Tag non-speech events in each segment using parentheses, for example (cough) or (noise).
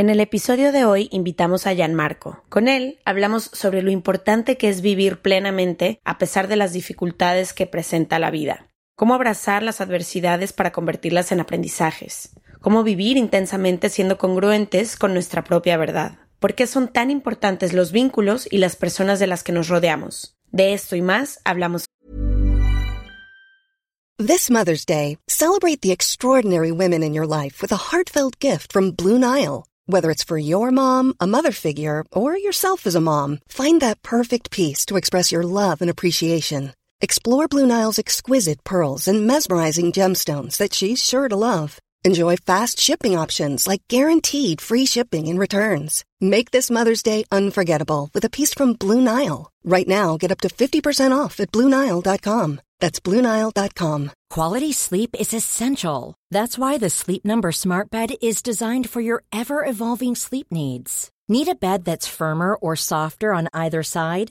En el episodio de hoy invitamos a Gianmarco. Con él hablamos sobre lo importante que es vivir plenamente a pesar de las dificultades que presenta la vida. Cómo abrazar las adversidades para convertirlas en aprendizajes. Cómo vivir intensamente siendo congruentes con nuestra propia verdad. ¿Por qué son tan importantes los vínculos y las personas de las que nos rodeamos? De esto y más hablamos. This Mother's Day, celebrate the extraordinary women in your life with a heartfelt gift from Blue Nile. Whether it's for your mom, a mother figure, or yourself as a mom, find that perfect piece to express your love and appreciation. Explore Blue Nile's exquisite pearls and mesmerizing gemstones that she's sure to love. Enjoy fast shipping options like guaranteed free shipping and returns. Make this Mother's Day unforgettable with a piece from Blue Nile. Right now, get up to 50% off at BlueNile.com. That's BlueNile.com. Quality sleep is essential. That's why the Sleep Number Smart Bed is designed for your ever evolving sleep needs. Need a bed that's firmer or softer on either side?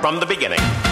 From the beginning.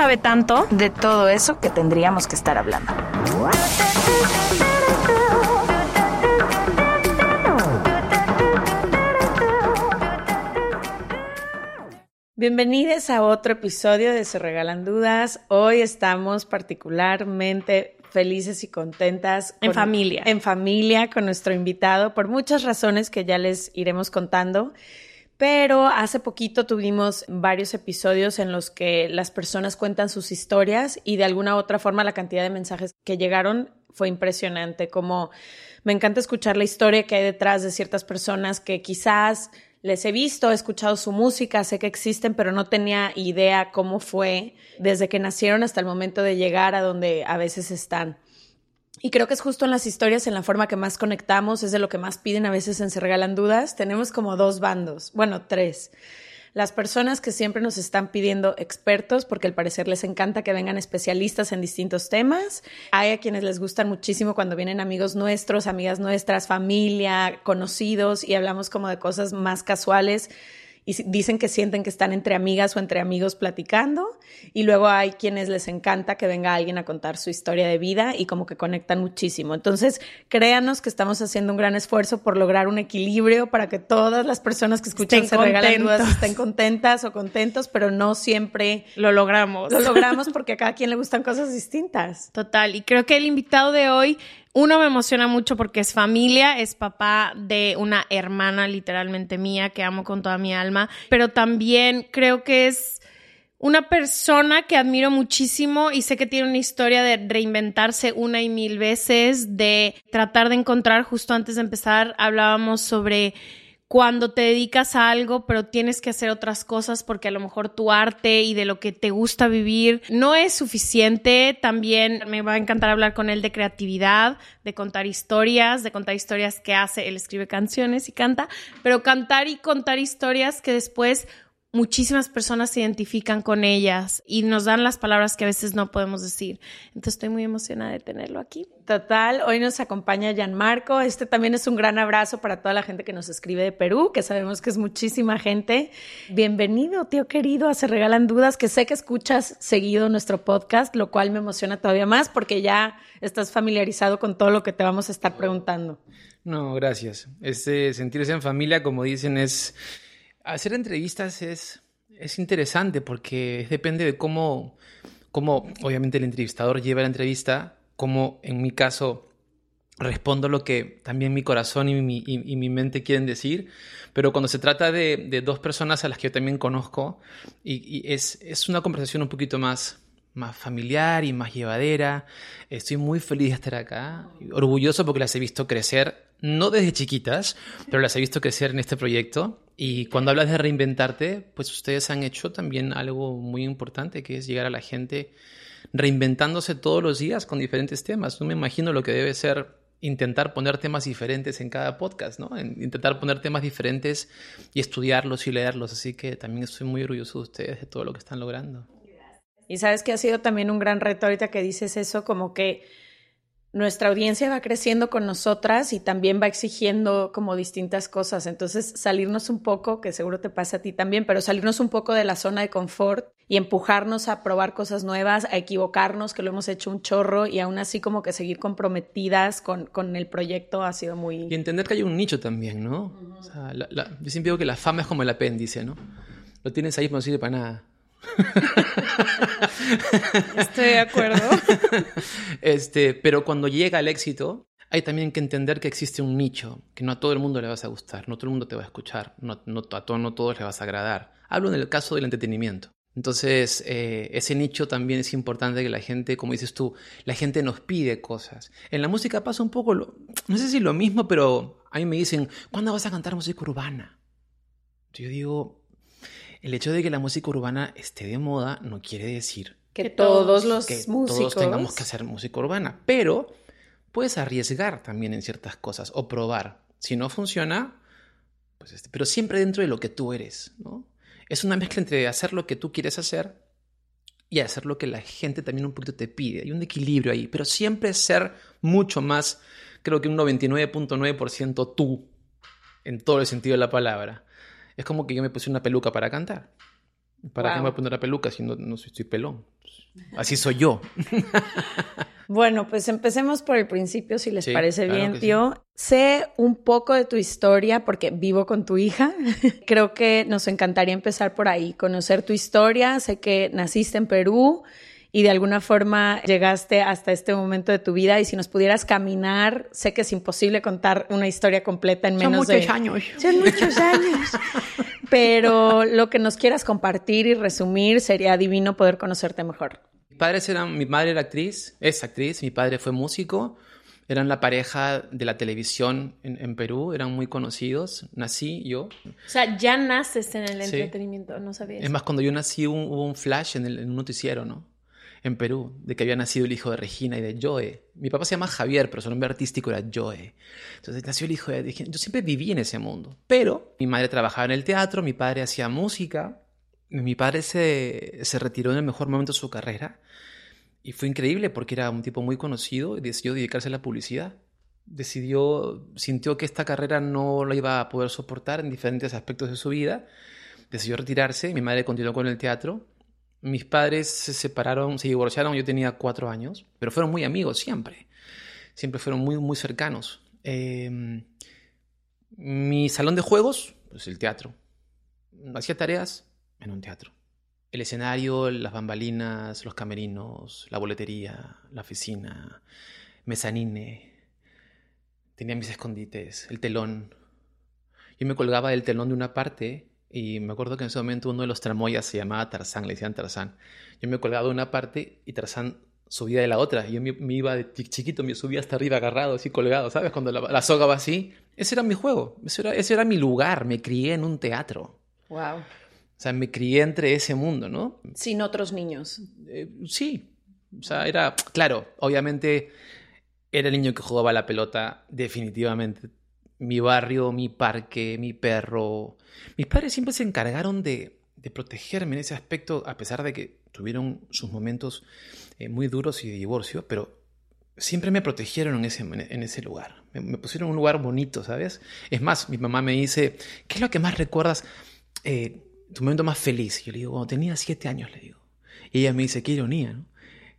sabe tanto. de todo eso que tendríamos que estar hablando. Bienvenidos a otro episodio de Se Regalan Dudas. Hoy estamos particularmente felices y contentas. En familia. En familia con nuestro invitado por muchas razones que ya les iremos contando. Pero hace poquito tuvimos varios episodios en los que las personas cuentan sus historias y de alguna u otra forma la cantidad de mensajes que llegaron fue impresionante. Como me encanta escuchar la historia que hay detrás de ciertas personas que quizás les he visto, he escuchado su música, sé que existen, pero no tenía idea cómo fue desde que nacieron hasta el momento de llegar a donde a veces están. Y creo que es justo en las historias, en la forma que más conectamos, es de lo que más piden a veces en Se Regalan Dudas. Tenemos como dos bandos, bueno, tres. Las personas que siempre nos están pidiendo expertos, porque al parecer les encanta que vengan especialistas en distintos temas. Hay a quienes les gustan muchísimo cuando vienen amigos nuestros, amigas nuestras, familia, conocidos, y hablamos como de cosas más casuales y dicen que sienten que están entre amigas o entre amigos platicando y luego hay quienes les encanta que venga alguien a contar su historia de vida y como que conectan muchísimo. Entonces, créanos que estamos haciendo un gran esfuerzo por lograr un equilibrio para que todas las personas que escuchan Estén se regalan dudas estén contentas o contentos, pero no siempre Lo logramos. lo logramos porque a cada quien le gustan cosas distintas. Total. Y creo que el invitado de hoy, uno me emociona mucho porque es familia, es papá de una hermana literalmente mía que amo con toda mi alma, pero también creo que es una persona que admiro muchísimo y sé que tiene una historia de reinventarse una y mil veces, de tratar de encontrar, justo antes de empezar, hablábamos sobre cuando te dedicas a algo, pero tienes que hacer otras cosas porque a lo mejor tu arte y de lo que te gusta vivir no es suficiente. También me va a encantar hablar con él de creatividad, de contar historias, de contar historias que hace. Él escribe canciones y canta, pero cantar y contar historias que después muchísimas personas se identifican con ellas y nos dan las palabras que a veces no podemos decir. Entonces estoy muy emocionada de tenerlo aquí. Total, hoy nos acompaña Gianmarco. Este también es un gran abrazo para toda la gente que nos escribe de Perú, que sabemos que es muchísima gente. Bienvenido, tío querido, a Se Regalan Dudas, que sé que escuchas seguido nuestro podcast, lo cual me emociona todavía más porque ya estás familiarizado con todo lo que te vamos a estar preguntando. No, gracias. Este sentirse en familia, como dicen, es hacer entrevistas es, es interesante porque depende de cómo, cómo, obviamente, el entrevistador lleva la entrevista, como en mi caso, respondo lo que también mi corazón y mi, mi mente quieren decir, pero cuando se trata de, de, dos personas a las que yo también conozco, y, y es, es, una conversación un poquito más, más familiar y más llevadera, estoy muy feliz de estar acá, orgulloso porque las he visto crecer, no desde chiquitas, pero las he visto crecer en este proyecto. Y cuando hablas de reinventarte, pues ustedes han hecho también algo muy importante, que es llegar a la gente reinventándose todos los días con diferentes temas. No me imagino lo que debe ser intentar poner temas diferentes en cada podcast, ¿no? Intentar poner temas diferentes y estudiarlos y leerlos. Así que también estoy muy orgulloso de ustedes, de todo lo que están logrando. Y sabes que ha sido también un gran reto ahorita que dices eso, como que nuestra audiencia va creciendo con nosotras y también va exigiendo como distintas cosas. Entonces, salirnos un poco, que seguro te pasa a ti también, pero salirnos un poco de la zona de confort y empujarnos a probar cosas nuevas, a equivocarnos, que lo hemos hecho un chorro y aún así como que seguir comprometidas con, con el proyecto ha sido muy... Y entender que hay un nicho también, ¿no? o sea, yo siempre digo que la fama es como el apéndice, ¿no? Lo tienes ahí, pero no sirve para nada. (laughs) Estoy de acuerdo. (laughs) Este, pero cuando llega el éxito, hay también que entender que existe un nicho, que no a todo el mundo le vas a gustar, no todo el mundo te va a escuchar, no, no a todos no todos le vas a agradar. Hablo en el caso del entretenimiento. Entonces, eh, ese nicho también es importante que la gente, como dices tú, la gente nos pide cosas. En la música pasa un poco, no sé si lo mismo, pero a mí me dicen, ¿cuándo vas a cantar música urbana? Yo digo, el hecho de que la música urbana esté de moda no quiere decir que todos los que músicos todos tengamos que hacer música urbana, pero puedes arriesgar también en ciertas cosas o probar. Si no funciona, pues este, pero siempre dentro de lo que tú eres, ¿no? Es una mezcla entre hacer lo que tú quieres hacer y hacer lo que la gente también un poquito te pide. Hay un equilibrio ahí, pero siempre ser mucho más, creo que un 99.9% tú, en todo el sentido de la palabra. Es como que yo me puse una peluca para cantar. ¿Para qué me voy a poner la peluca si no, no estoy pelón? Así soy yo. (laughs) Bueno, pues empecemos por el principio, si les parece bien, tío. Sé un poco de tu historia porque vivo con tu hija. (laughs) Creo que nos encantaría empezar por ahí, conocer tu historia. Sé que naciste en Perú, y de alguna forma llegaste hasta este momento de tu vida y si nos pudieras caminar, sé que es imposible contar una historia completa en menos de... Son muchos años. Son muchos años. Pero lo que nos quieras compartir y resumir sería divino poder conocerte mejor. Mi padre era, mi madre era actriz, es actriz, mi padre fue músico, eran la pareja de la televisión en, Perú, eran muy conocidos, nací yo. O sea, ya naces en el entretenimiento, no sabías. Es más, cuando yo nací hubo un flash en, el, en un noticiero, ¿no? En Perú, de que había nacido el hijo de Regina y de Joe. Mi papá se llama Javier, pero su nombre artístico era Joe. Entonces nació el hijo de Regina. Yo siempre viví en ese mundo. Pero mi madre trabajaba en el teatro, mi padre hacía música. Mi padre se, se retiró en el mejor momento de su carrera. Y fue increíble porque era un tipo muy conocido y decidió dedicarse a la publicidad. Decidió, sintió que esta carrera no lo iba a poder soportar en diferentes aspectos de su vida. Decidió retirarse. Mi madre continuó con el teatro mis padres se separaron, se divorciaron, yo tenía cuatro años, pero fueron muy amigos siempre. Siempre fueron muy, muy cercanos. Em, mi salón de juegos, pues el teatro. Hacía tareas en un teatro. El escenario, las bambalinas, los camerinos, la boletería, la oficina, mezanine. Tenía mis escondites, el telón. Yo me colgaba del telón de una parte y me acuerdo que en ese momento uno de los tramoyas se llamaba Tarzán, le decían Tarzán. Yo me colgaba de una parte y Tarzán subía de la otra. Y yo me, iba de chiquito, me subía hasta arriba agarrado, así colgado, ¿sabes? Cuando la, soga va así. Ese era mi juego, ese era, ese era mi lugar. Me crié en un teatro. Wow. O sea, me crié entre ese mundo, ¿no? Sin otros niños. Eh, sí. O sea, era, claro, obviamente era el niño que jugaba la pelota, definitivamente mi barrio, mi parque, mi perro. Mis padres siempre se encargaron de, protegerme en ese aspecto, a pesar de que tuvieron sus momentos eh, muy duros y de divorcio, pero siempre me protegieron en ese, en ese lugar. Me, pusieron en un lugar bonito, ¿sabes? Es más, mi mamá me dice, ¿qué es lo que más recuerdas? Eh, tu momento más feliz. Yo le digo, cuando tenía siete años, le digo. Y ella me dice, qué ironía, ¿no?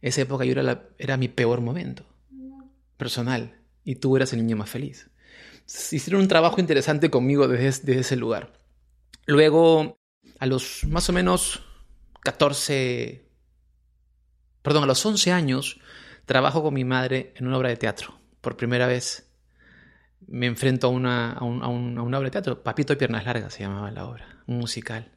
Esa época yo era, era mi peor momento personal y tú eras el niño más feliz hicieron un trabajo interesante conmigo desde, ese lugar. Luego, a los más o menos 14, perdón, a los 11 años, trabajo con mi madre en una obra de teatro. por primera vez me enfrento a una, a, un- a un- a una obra de teatro. Papito de Piernas Largas se llamaba la obra, un musical.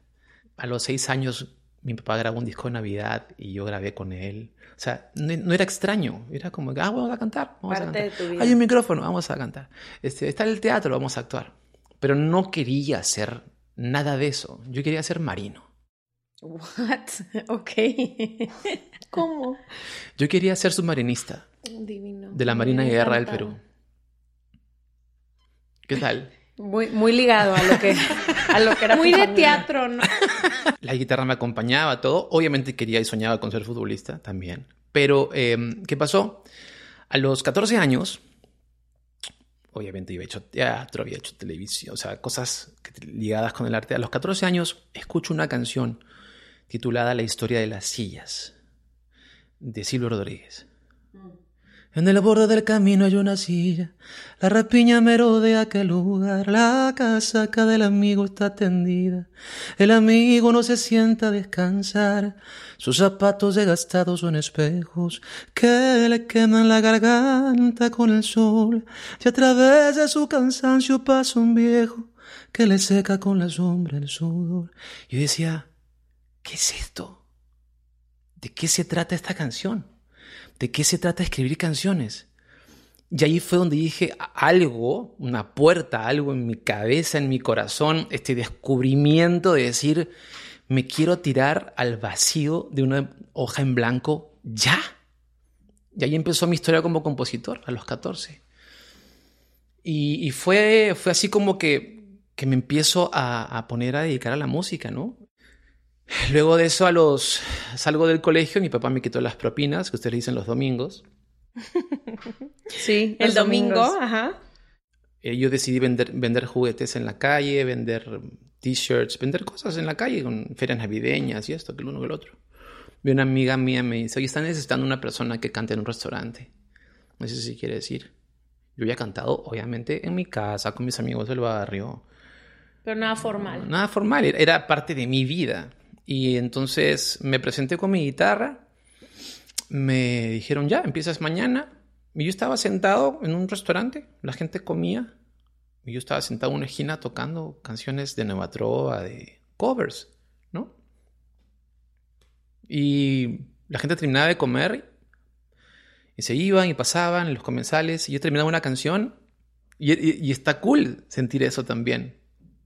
A los seis años mi papá grabó un disco de Navidad y yo grabé con él. O sea, no, no era extraño, era como, ah, vamos a cantar, vamos Parte a de cantar. tu vida. Hay un micrófono, vamos a cantar. Este, está el teatro, vamos a actuar. Pero no quería hacer nada de eso. Yo quería ser marino. What? (laughs) Ok. (laughs) ¿Cómo? Yo quería ser submarinista Divino. de la Marina de Guerra del. Perú. ¿Qué tal? Muy, muy ligado a lo que, a lo que era (laughs) Muy de familia. teatro, ¿no? La guitarra me acompañaba, todo. Obviamente quería y soñaba con ser futbolista también. Pero, eh, ¿qué pasó? A los 14 años, obviamente había hecho teatro, había hecho televisión, o sea, cosas ligadas con el arte. A los 14 años escucho una canción titulada La historia de las sillas, de Silvio Rodríguez. En el borde del camino hay una silla, la rapiña merodea aquel lugar, la casaca del amigo está tendida, el amigo no se sienta a descansar, sus zapatos desgastados son espejos que le queman la garganta con el sol, y a través de su cansancio pasa un viejo que le seca con la sombra el sudor. Yo decía, ¿qué es esto? ¿De qué se trata esta canción? ¿De qué se trata escribir canciones? Y ahí fue donde dije algo, una puerta, algo en mi cabeza, en mi corazón, este descubrimiento de decir, me quiero tirar al vacío de una hoja en blanco ya. Y ahí empezó mi historia como compositor, a los 14. Y, fue, fue así como que, que me empiezo a, a poner a dedicar a la música, ¿no? Luego de eso, a los salgo del colegio, mi papá me quitó las propinas, que ustedes le dicen los domingos. (laughs) Sí, El domingo, ajá. Eh, yo decidí vender, vender juguetes en la calle, vender t-shirts, vender cosas en la calle con ferias navideñas y esto, que el uno que el otro. Vi una amiga mía me dice, oye, están necesitando una persona que cante en un restaurante. No sé si quiere decir. Yo había cantado, obviamente, en mi casa, con mis amigos del barrio. Pero nada formal. Nada formal, era parte de mi vida. Y entonces me presenté con mi guitarra, me dijeron, ya, empiezas mañana. Y yo estaba sentado en un restaurante, la gente comía, y yo estaba sentado en una esquina tocando canciones de Nueva Trova, de covers, ¿no? Y la gente terminaba de comer y se iban y pasaban los comensales, y yo terminaba una canción, y, y- y está cool sentir eso también.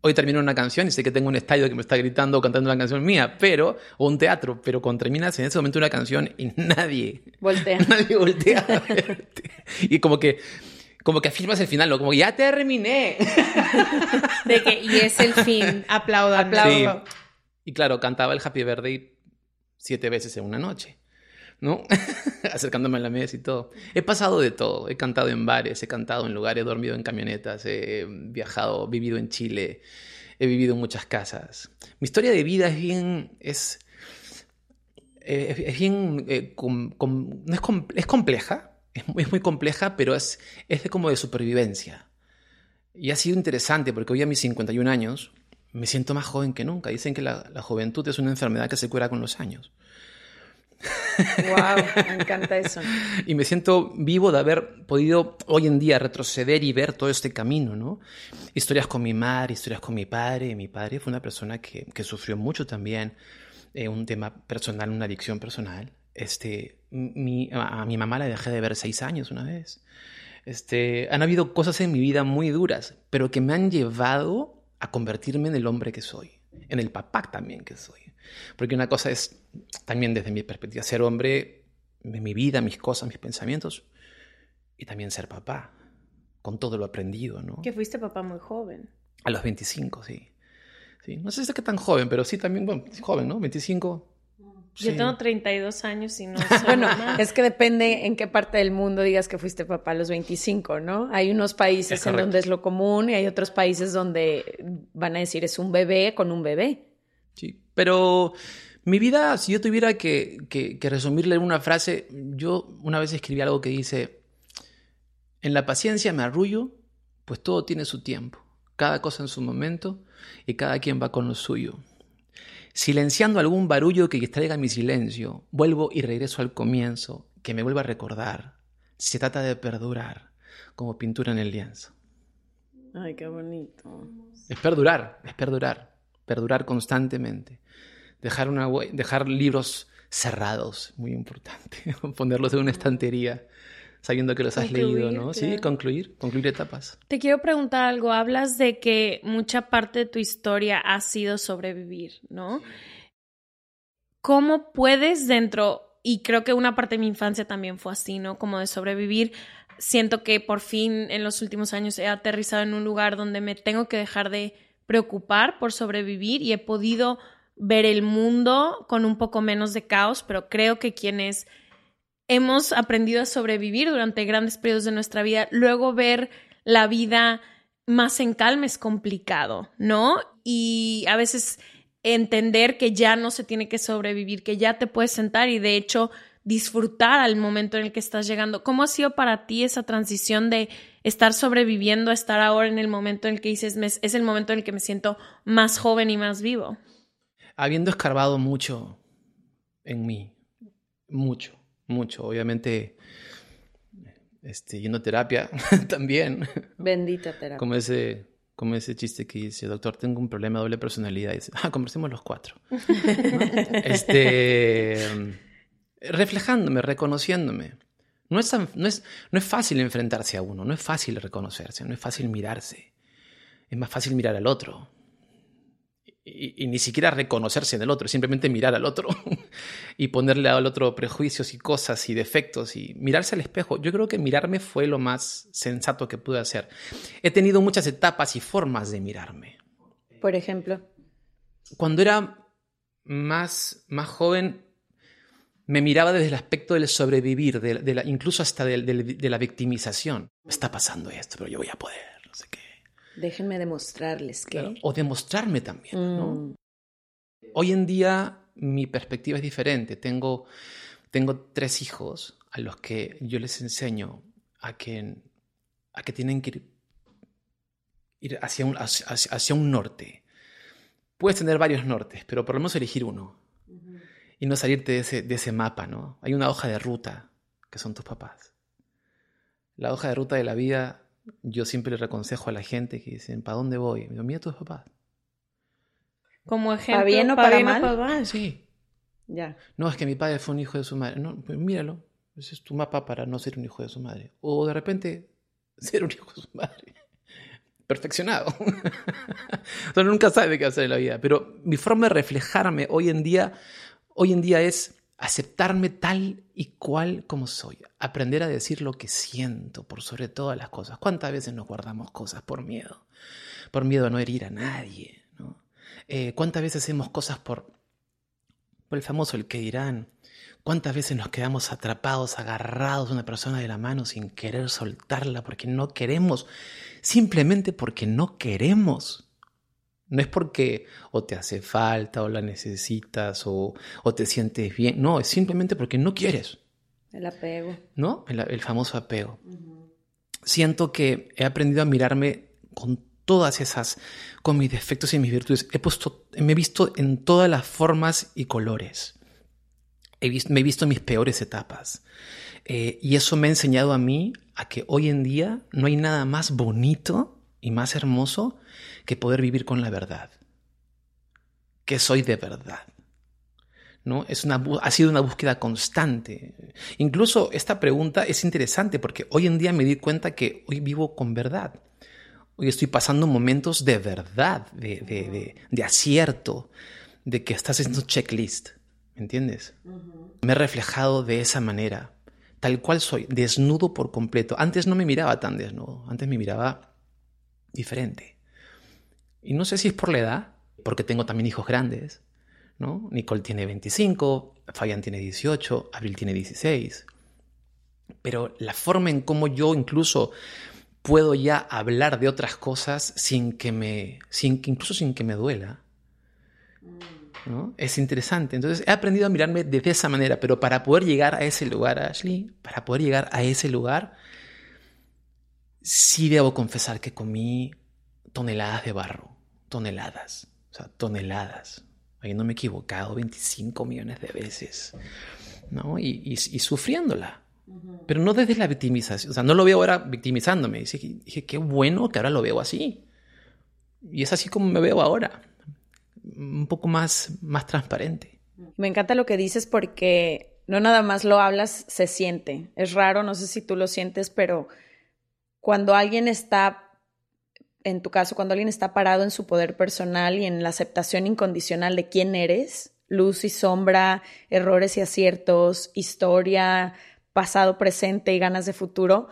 Hoy termino una canción y sé que tengo un estadio que me está gritando o cantando una canción mía, pero, o un teatro, pero cuando terminas en ese momento una canción y nadie, Voltea. (laughs) nadie voltea a verte. Y como que, como que afirmas el final, ¿no? Como ya terminé. De que, y es el fin. Aplaudan. Aplaudo. Sí. Y claro, cantaba el Happy Birthday siete veces en una noche, ¿no? (laughs) Acercándome a la mesa y todo. He pasado de todo. He cantado en bares, he cantado en lugares, he dormido en camionetas, he viajado, vivido en Chile, he vivido en muchas casas. Mi historia de vida es bien, es, eh, es, bien, eh, no es, es compleja, es muy, es muy compleja, pero es, es de como de supervivencia. Y ha sido interesante porque hoy a mis 51 años me siento más joven que nunca. Dicen que la, la juventud es una enfermedad que se cura con los años. Wow, encanta eso. Y me siento vivo de haber podido hoy en día retroceder y ver todo este camino, ¿no? Historias con mi madre, historias con mi padre. Mi padre fue una persona que, que sufrió mucho también, eh, un tema personal, una adicción personal. Este, mi, a, a mi mamá la dejé de ver seis años una vez. Este, han habido cosas en mi vida muy duras, pero que me han llevado a convertirme en el hombre que soy, en el papá también que soy. Porque una cosa es, también desde mi perspectiva, ser hombre mi vida, mis cosas, mis pensamientos, y también ser papá, con todo lo aprendido, ¿no? Que fuiste papá muy joven. A los 25, sí. sí. No sé si es que tan joven, pero sí también, bueno, joven, ¿no? 25. Yo sí. tengo 32 años y no (laughs) soy Bueno, mamá. es que depende en qué parte del mundo digas que fuiste papá a los 25, ¿no? Hay unos países Es en donde es lo común y hay otros países donde van a decir es un bebé con un bebé. Sí, pero mi vida, si yo tuviera que, que, que resumirle en una frase, yo una vez escribí algo que dice, en la paciencia me arrullo, pues todo tiene su tiempo, cada cosa en su momento y cada quien va con lo suyo. Silenciando algún barullo que distraiga mi silencio, vuelvo y regreso al comienzo, que me vuelva a recordar. Se trata de perdurar, como pintura en el lienzo. Ay, qué bonito. Es perdurar, es perdurar, perdurar constantemente. Dejar, una, dejar libros cerrados, muy importante. (laughs) Ponerlos en una estantería, sabiendo que los has leído, ¿no? Sí, concluir, concluir etapas. Te quiero preguntar algo. Hablas de que mucha parte de tu historia ha sido sobrevivir, ¿no? ¿Cómo puedes dentro, y creo que una parte de mi infancia también fue así, ¿no? Como de sobrevivir. Siento que por fin en los últimos años he aterrizado en un lugar donde me tengo que dejar de preocupar por sobrevivir y he podido ver el mundo con un poco menos de caos, pero creo que quienes hemos aprendido a sobrevivir durante grandes periodos de nuestra vida, luego ver la vida más en calma es complicado, ¿no? Y a veces entender que ya no se tiene que sobrevivir, que ya te puedes sentar y de hecho disfrutar al momento en el que estás llegando. ¿Cómo ha sido para ti esa transición de estar sobreviviendo a estar ahora en el momento en el que dices, es el momento en el que me siento más joven y más vivo? Habiendo escarbado mucho en mí, mucho, mucho, obviamente este, yendo a terapia (laughs) también. Bendita terapia. Como ese como ese chiste que dice, doctor, tengo un problema de doble personalidad. Y dice, ah, conversemos los cuatro. (laughs) este, reflejándome, reconociéndome. No es, no, es, no es fácil enfrentarse a uno, no es fácil reconocerse, no es fácil mirarse. Es más fácil mirar al otro y, ni siquiera reconocerse en el otro, simplemente mirar al otro (laughs) y ponerle al otro prejuicios y cosas y defectos y mirarse al espejo. Yo creo que mirarme fue lo más sensato que pude hacer. He tenido muchas etapas y formas de mirarme. Por ejemplo. Cuando era más, más joven, me miraba desde el aspecto del sobrevivir, de, la, incluso hasta de, de la victimización. Está pasando esto, pero yo voy a poder. Déjenme demostrarles que... o demostrarme también, ¿no? Mm. Hoy en día mi perspectiva es diferente. Tengo, tengo tres hijos a los que yo les enseño a que, a que tienen que ir, hacia, un, hacia, un norte. Puedes tener varios nortes, pero por lo menos elegir uno. Y no salirte de ese, de ese mapa, ¿no? Hay una hoja de ruta que son tus papás. La hoja de ruta de la vida yo siempre le reconsejo a la gente que dicen, ¿para dónde voy? Me digo, mira a tus papás. Como ejemplo. ¿Para bien o para, mal? Sí. Ya. No, es que mi padre fue un hijo de su madre. No, pues míralo. Ese es tu mapa para no ser un hijo de su madre. O de repente (laughs) ser un hijo de su madre. Perfeccionado. (laughs) o sea, nunca sabe qué hacer en la vida. Pero mi forma de reflejarme hoy en día, hoy en día es aceptarme tal y cual como soy, aprender a decir lo que siento por sobre todas las cosas. ¿Cuántas veces nos guardamos cosas por miedo? Por miedo a no herir a nadie. Eh, ¿Cuántas veces hacemos cosas por, por el famoso el que dirán? ¿Cuántas veces nos quedamos atrapados, agarrados a una persona de la mano sin querer soltarla porque no queremos, simplemente porque no queremos? No es porque o te hace falta o la necesitas o, te sientes bien. No, es simplemente porque no quieres. El apego. ¿No? El, famoso apego. Siento que he aprendido a mirarme con todas esas, con mis defectos y mis virtudes. He puesto, me he visto en todas las formas y colores. He visto, me he visto en mis peores etapas. Eh, y eso me ha enseñado a mí a que hoy en día no hay nada más bonito y más hermoso que poder vivir con la verdad. Que soy de verdad. ¿No? Es una, ha sido una búsqueda constante. Incluso esta pregunta es interesante porque hoy en día me di cuenta que hoy vivo con verdad. Hoy estoy pasando momentos de verdad, de, de, acierto, de que estás haciendo checklist. ¿Me entiendes? Me he reflejado de esa manera, tal cual soy, desnudo por completo. Antes no me miraba tan desnudo, antes me miraba diferente. Y no sé si es por la edad, porque tengo también hijos grandes, ¿no? Nicole tiene 25, Fabián tiene 18, Abril tiene 16. Pero la forma en cómo yo incluso puedo ya hablar de otras cosas sin que me, sin que, incluso sin que me duela, ¿no? Es interesante. Entonces he aprendido a mirarme de esa manera, pero para poder llegar a ese lugar, Ashley, para poder llegar a ese lugar, sí debo confesar que comí toneladas de barro, toneladas, o sea, toneladas, habiéndome equivocado 25 millones de veces, ¿no? Y, y, sufriéndola, Pero no desde la victimización. O sea, no lo veo ahora victimizándome. Dije, dije, qué bueno que ahora lo veo así. Y es así como me veo ahora. Un poco más, más transparente. Me encanta lo que dices porque no nada más lo hablas, se siente. Es raro, no sé si tú lo sientes, pero cuando alguien está, en tu caso, cuando alguien está parado en su poder personal y en la aceptación incondicional de quién eres, luz y sombra, errores y aciertos, historia, pasado, presente y ganas de futuro,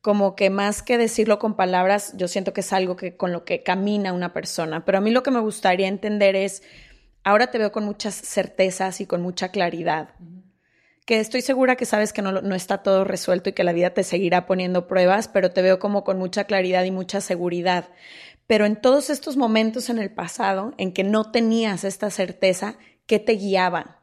como que más que decirlo con palabras, yo siento que es algo que con lo que camina una persona. Pero a mí lo que me gustaría entender es, ahora te veo con muchas certezas y con mucha claridad. Que estoy segura que sabes que no, no está todo resuelto y que la vida te seguirá poniendo pruebas, pero te veo como con mucha claridad y mucha seguridad. Pero en todos estos momentos en el pasado en que no tenías esta certeza, ¿qué te guiaban?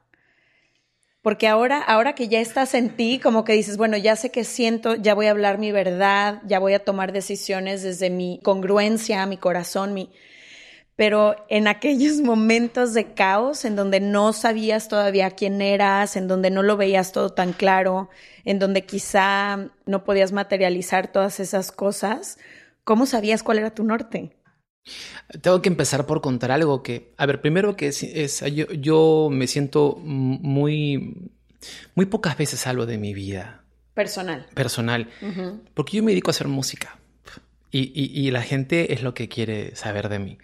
Porque ahora, ahora que ya estás en ti, como que dices, bueno, ya sé que siento, ya voy a hablar mi verdad, ya voy a tomar decisiones desde mi congruencia, mi corazón, mi... Pero en aquellos (laughs) momentos de caos, en donde no sabías todavía quién eras, en donde no lo veías todo tan claro, en donde quizá no podías materializar todas esas cosas, ¿cómo sabías cuál era tu norte? Tengo que empezar por contar algo que, a ver, primero que es, yo, yo, me siento muy, muy pocas veces hablo de mi vida. Personal. Personal. Porque yo me dedico a hacer música. Y, y, la gente es lo que quiere saber de mí.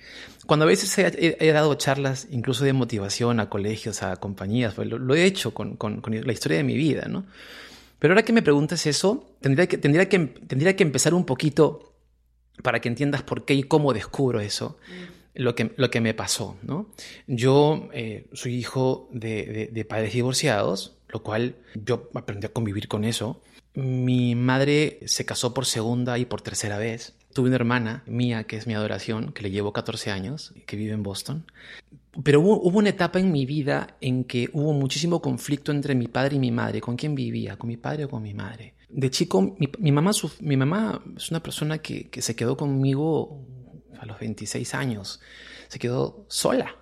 Cuando a veces he, dado charlas, incluso de motivación a colegios, a compañías, pues lo, he hecho con, con, con, la historia de mi vida, ¿no? Pero ahora que me preguntas eso, tendría que, tendría que, tendría que empezar un poquito para que entiendas por qué y cómo descubro eso, lo, que, lo que me pasó. ¿no? Yo eh, soy hijo de, de, padres divorciados, lo cual yo aprendí a convivir con eso. Mi madre se casó por segunda y por tercera vez. Tuve una hermana mía, que es mi adoración, que le llevo 14 años, que vive en Boston. Pero hubo, hubo, una etapa en mi vida en que hubo muchísimo conflicto entre mi padre y mi madre. ¿Con quién vivía? ¿Con mi padre o con mi madre? de chico, mi, mamá, mi mamá es una persona que, que, se quedó conmigo a los 26 años. Se quedó sola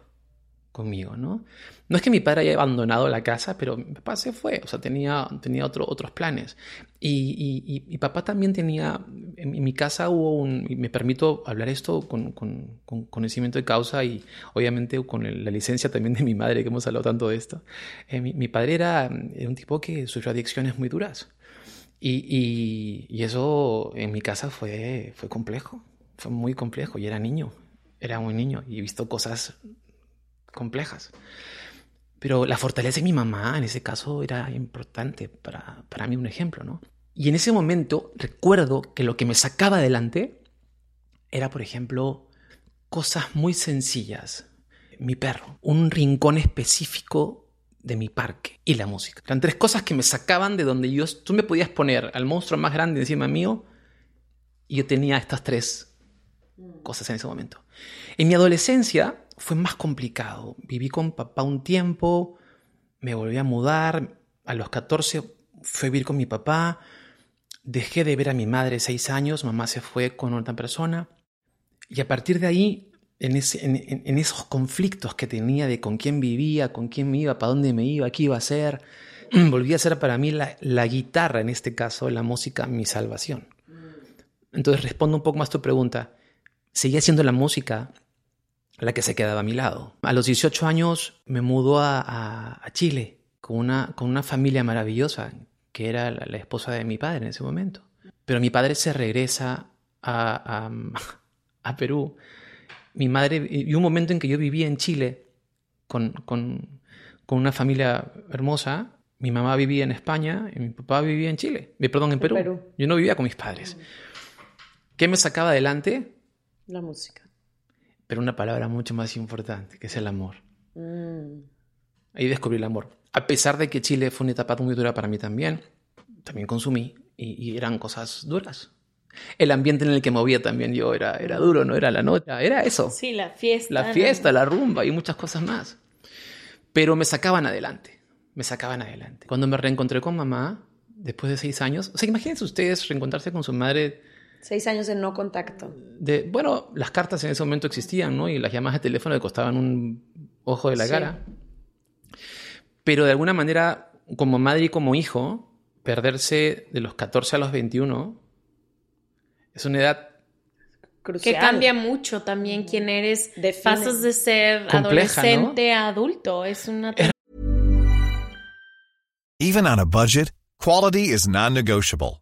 conmigo, ¿no? No es que mi padre haya abandonado la casa, pero mi papá se fue, o sea, tenía, tenía otro, otros planes. Y, y, papá también tenía, en, mi casa hubo un, y me permito hablar esto con, con, con conocimiento de causa y obviamente con la licencia también de mi madre, que hemos hablado tanto de esto. Eh, mi, padre era, un tipo que sufrió adicciones muy duras. Y, y, eso en mi casa fue, fue complejo, fue muy complejo. Y era niño, era muy niño y he visto cosas complejas. Pero la fortaleza de mi mamá en ese caso era importante para, para mí, un ejemplo, ¿no? Y en ese momento recuerdo que lo que me sacaba adelante era, por ejemplo, cosas muy sencillas. Mi perro, un rincón específico de mi parque y la música. Eran tres cosas que me sacaban de donde yo... Tú me podías poner al monstruo más grande encima mío y yo tenía estas tres cosas en ese momento. En mi adolescencia fue más complicado. Viví con papá un tiempo, me volví a mudar, a los 14 fui a vivir con mi papá, dejé de ver a mi madre seis años, mamá se fue con otra persona y a partir de ahí en, esos conflictos que tenía de con quién vivía, con quién me iba, para dónde me iba, qué iba a hacer, (clears throat) volví a ser para mí la, guitarra, en este caso, la música, mi salvación. Entonces respondo un poco más tu pregunta. Seguía siendo la música la que se quedaba a mi lado. A los 18 años me mudó a, Chile con una, con una familia maravillosa, que era la, esposa de mi padre en ese momento. Pero mi padre se regresa a, (laughs) a Perú mi madre, y un momento en que yo vivía en Chile con, con, con, una familia hermosa, mi mamá vivía en España y mi papá vivía en Chile, eh, perdón, en Perú. Yo no vivía con mis padres. ¿Qué me sacaba adelante? La música. Pero una palabra mucho más importante, que es el amor. Mm. Ahí descubrí el amor. A pesar de que Chile fue una etapa muy dura para mí también, también consumí y eran cosas duras el ambiente en el que movía también yo era, era duro, no era la nota, era eso. Sí, la fiesta. La fiesta, la rumba y muchas cosas más. Pero me sacaban adelante, me sacaban adelante. Cuando me reencontré con mamá, después de seis años, o sea, imagínense ustedes reencontrarse con su madre. Seis años de no contacto. De, bueno, las cartas en ese momento existían, ¿no? Y las llamadas de teléfono le costaban un ojo de la cara. Pero de alguna manera, como madre y como hijo, perderse de los 14 a los 21 es una edad que cambia mucho también quién eres. Define. Pasas de ser Compleja, adolescente a adulto. Es una Even on a budget, quality is non-negotiable.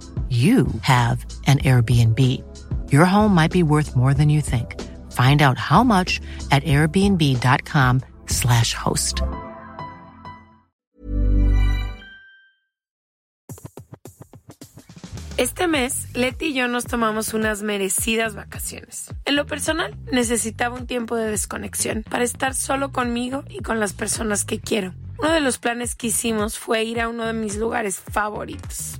you have an Airbnb. Your home might be worth more than you think. Find out how much at airbnb.com/slash host. Este mes, Leti y yo nos tomamos unas merecidas vacaciones. En lo personal, necesitaba un tiempo de desconexión para estar solo conmigo y con las personas que quiero. Uno de los planes que hicimos fue ir a uno de mis lugares favoritos,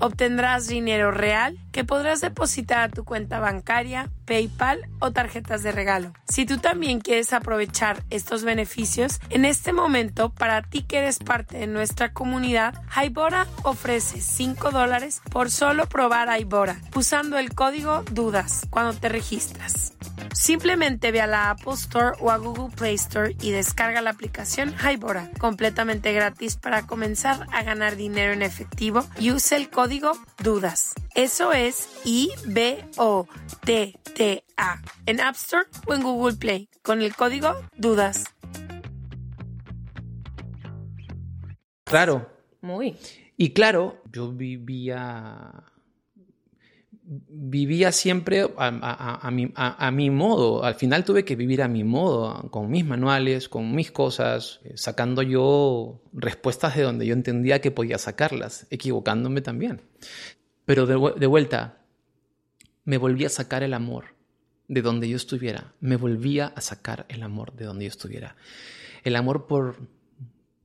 Obtendrás dinero real que podrás depositar a tu cuenta bancaria, PayPal o tarjetas de regalo. Si tú también quieres aprovechar estos beneficios, en este momento, para ti que eres parte de nuestra comunidad, Hybora ofrece 5 dólares por solo probar Hybora usando el código DUDAS cuando te registras. Simplemente ve a la Apple Store o a Google Play Store y descarga la aplicación Hybora, completamente gratis para comenzar a ganar dinero en efectivo y use el código DUDAS. Eso es I-B-O-T-T-A en App Store o en Google Play con el código DUDAS. Claro. Muy. Y claro, yo vivía. Vivía siempre a, mi, a- mi modo. Al final tuve que vivir a mi modo, con mis manuales, con mis cosas, eh, sacando yo respuestas de donde yo entendía que podía sacarlas, equivocándome también. Pero de vuelta, me volví a sacar el amor de donde yo estuviera. Me volvía a sacar el amor de donde yo estuviera. El amor por,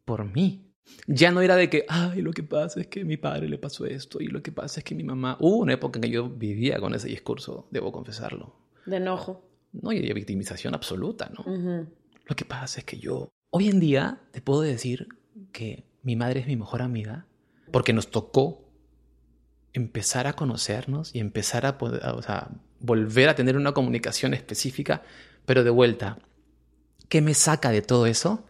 por mí. Ya no era de que, ay, lo que pasa es que a mi padre le pasó esto y lo que pasa es que mi mamá... Hubo una época en que yo vivía con ese discurso, debo confesarlo. De enojo. No, y de victimización absoluta, ¿no? Lo que pasa es que yo... Hoy en día te puedo decir que mi madre es mi mejor amiga porque nos tocó empezar a conocernos y empezar a- o sea, volver a tener una comunicación específica, pero de vuelta. ¿Qué me saca de todo eso?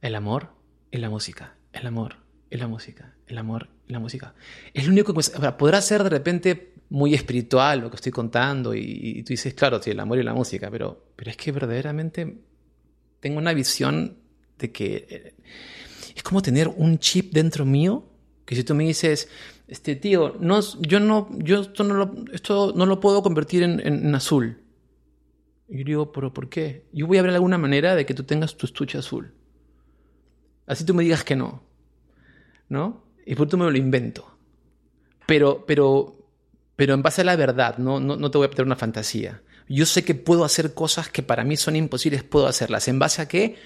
El amor y la música. El amor y la música. El amor y la música. Es lo único que ahora, podrá ser de repente muy espiritual lo que estoy contando y, tú dices, claro, sí, el amor y la música, pero, pero es que verdaderamente tengo una visión de que eh, es como tener un chip dentro mío que si tú me dices, este tío, no, yo no, yo esto no lo, esto no lo puedo convertir en, en- en azul. Y yo digo, pero ¿por qué? Yo voy a ver alguna manera de que tú tengas tu estuche azul. Así tú me digas que no. ¿No? Y por tú me lo invento. Pero, pero, pero en base a la verdad, no, no, no te voy a pedir una fantasía. Yo sé que puedo hacer cosas que para mí son imposibles, puedo hacerlas. ¿En base a qué?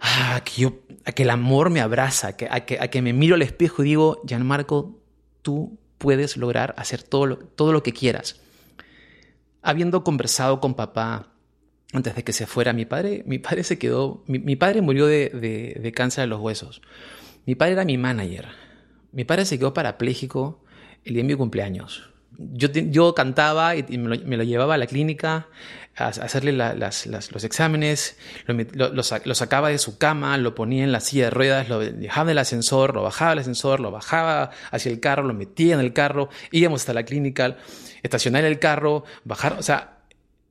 Ah, que yo, a que el amor me abraza, que, a que, a que me miro al espejo y digo, Gianmarco, tú puedes lograr hacer todo lo, todo lo que quieras. habiendo conversado con papá antes de que se fuera, mi padre, mi padre se quedó, mi, padre murió de, de, cáncer de los huesos. Mi padre era mi manager. Mi padre se quedó parapléjico el día de mi cumpleaños. Yo, yo cantaba y, me, lo, llevaba a la clínica a, hacerle la- las- los exámenes, lo, sacaba de su cama, lo ponía en la silla de ruedas, lo dejaba del ascensor, lo bajaba del ascensor, lo bajaba hacia el carro, lo metía en el carro, íbamos hasta la clínica, estacionar el carro, bajar, o sea,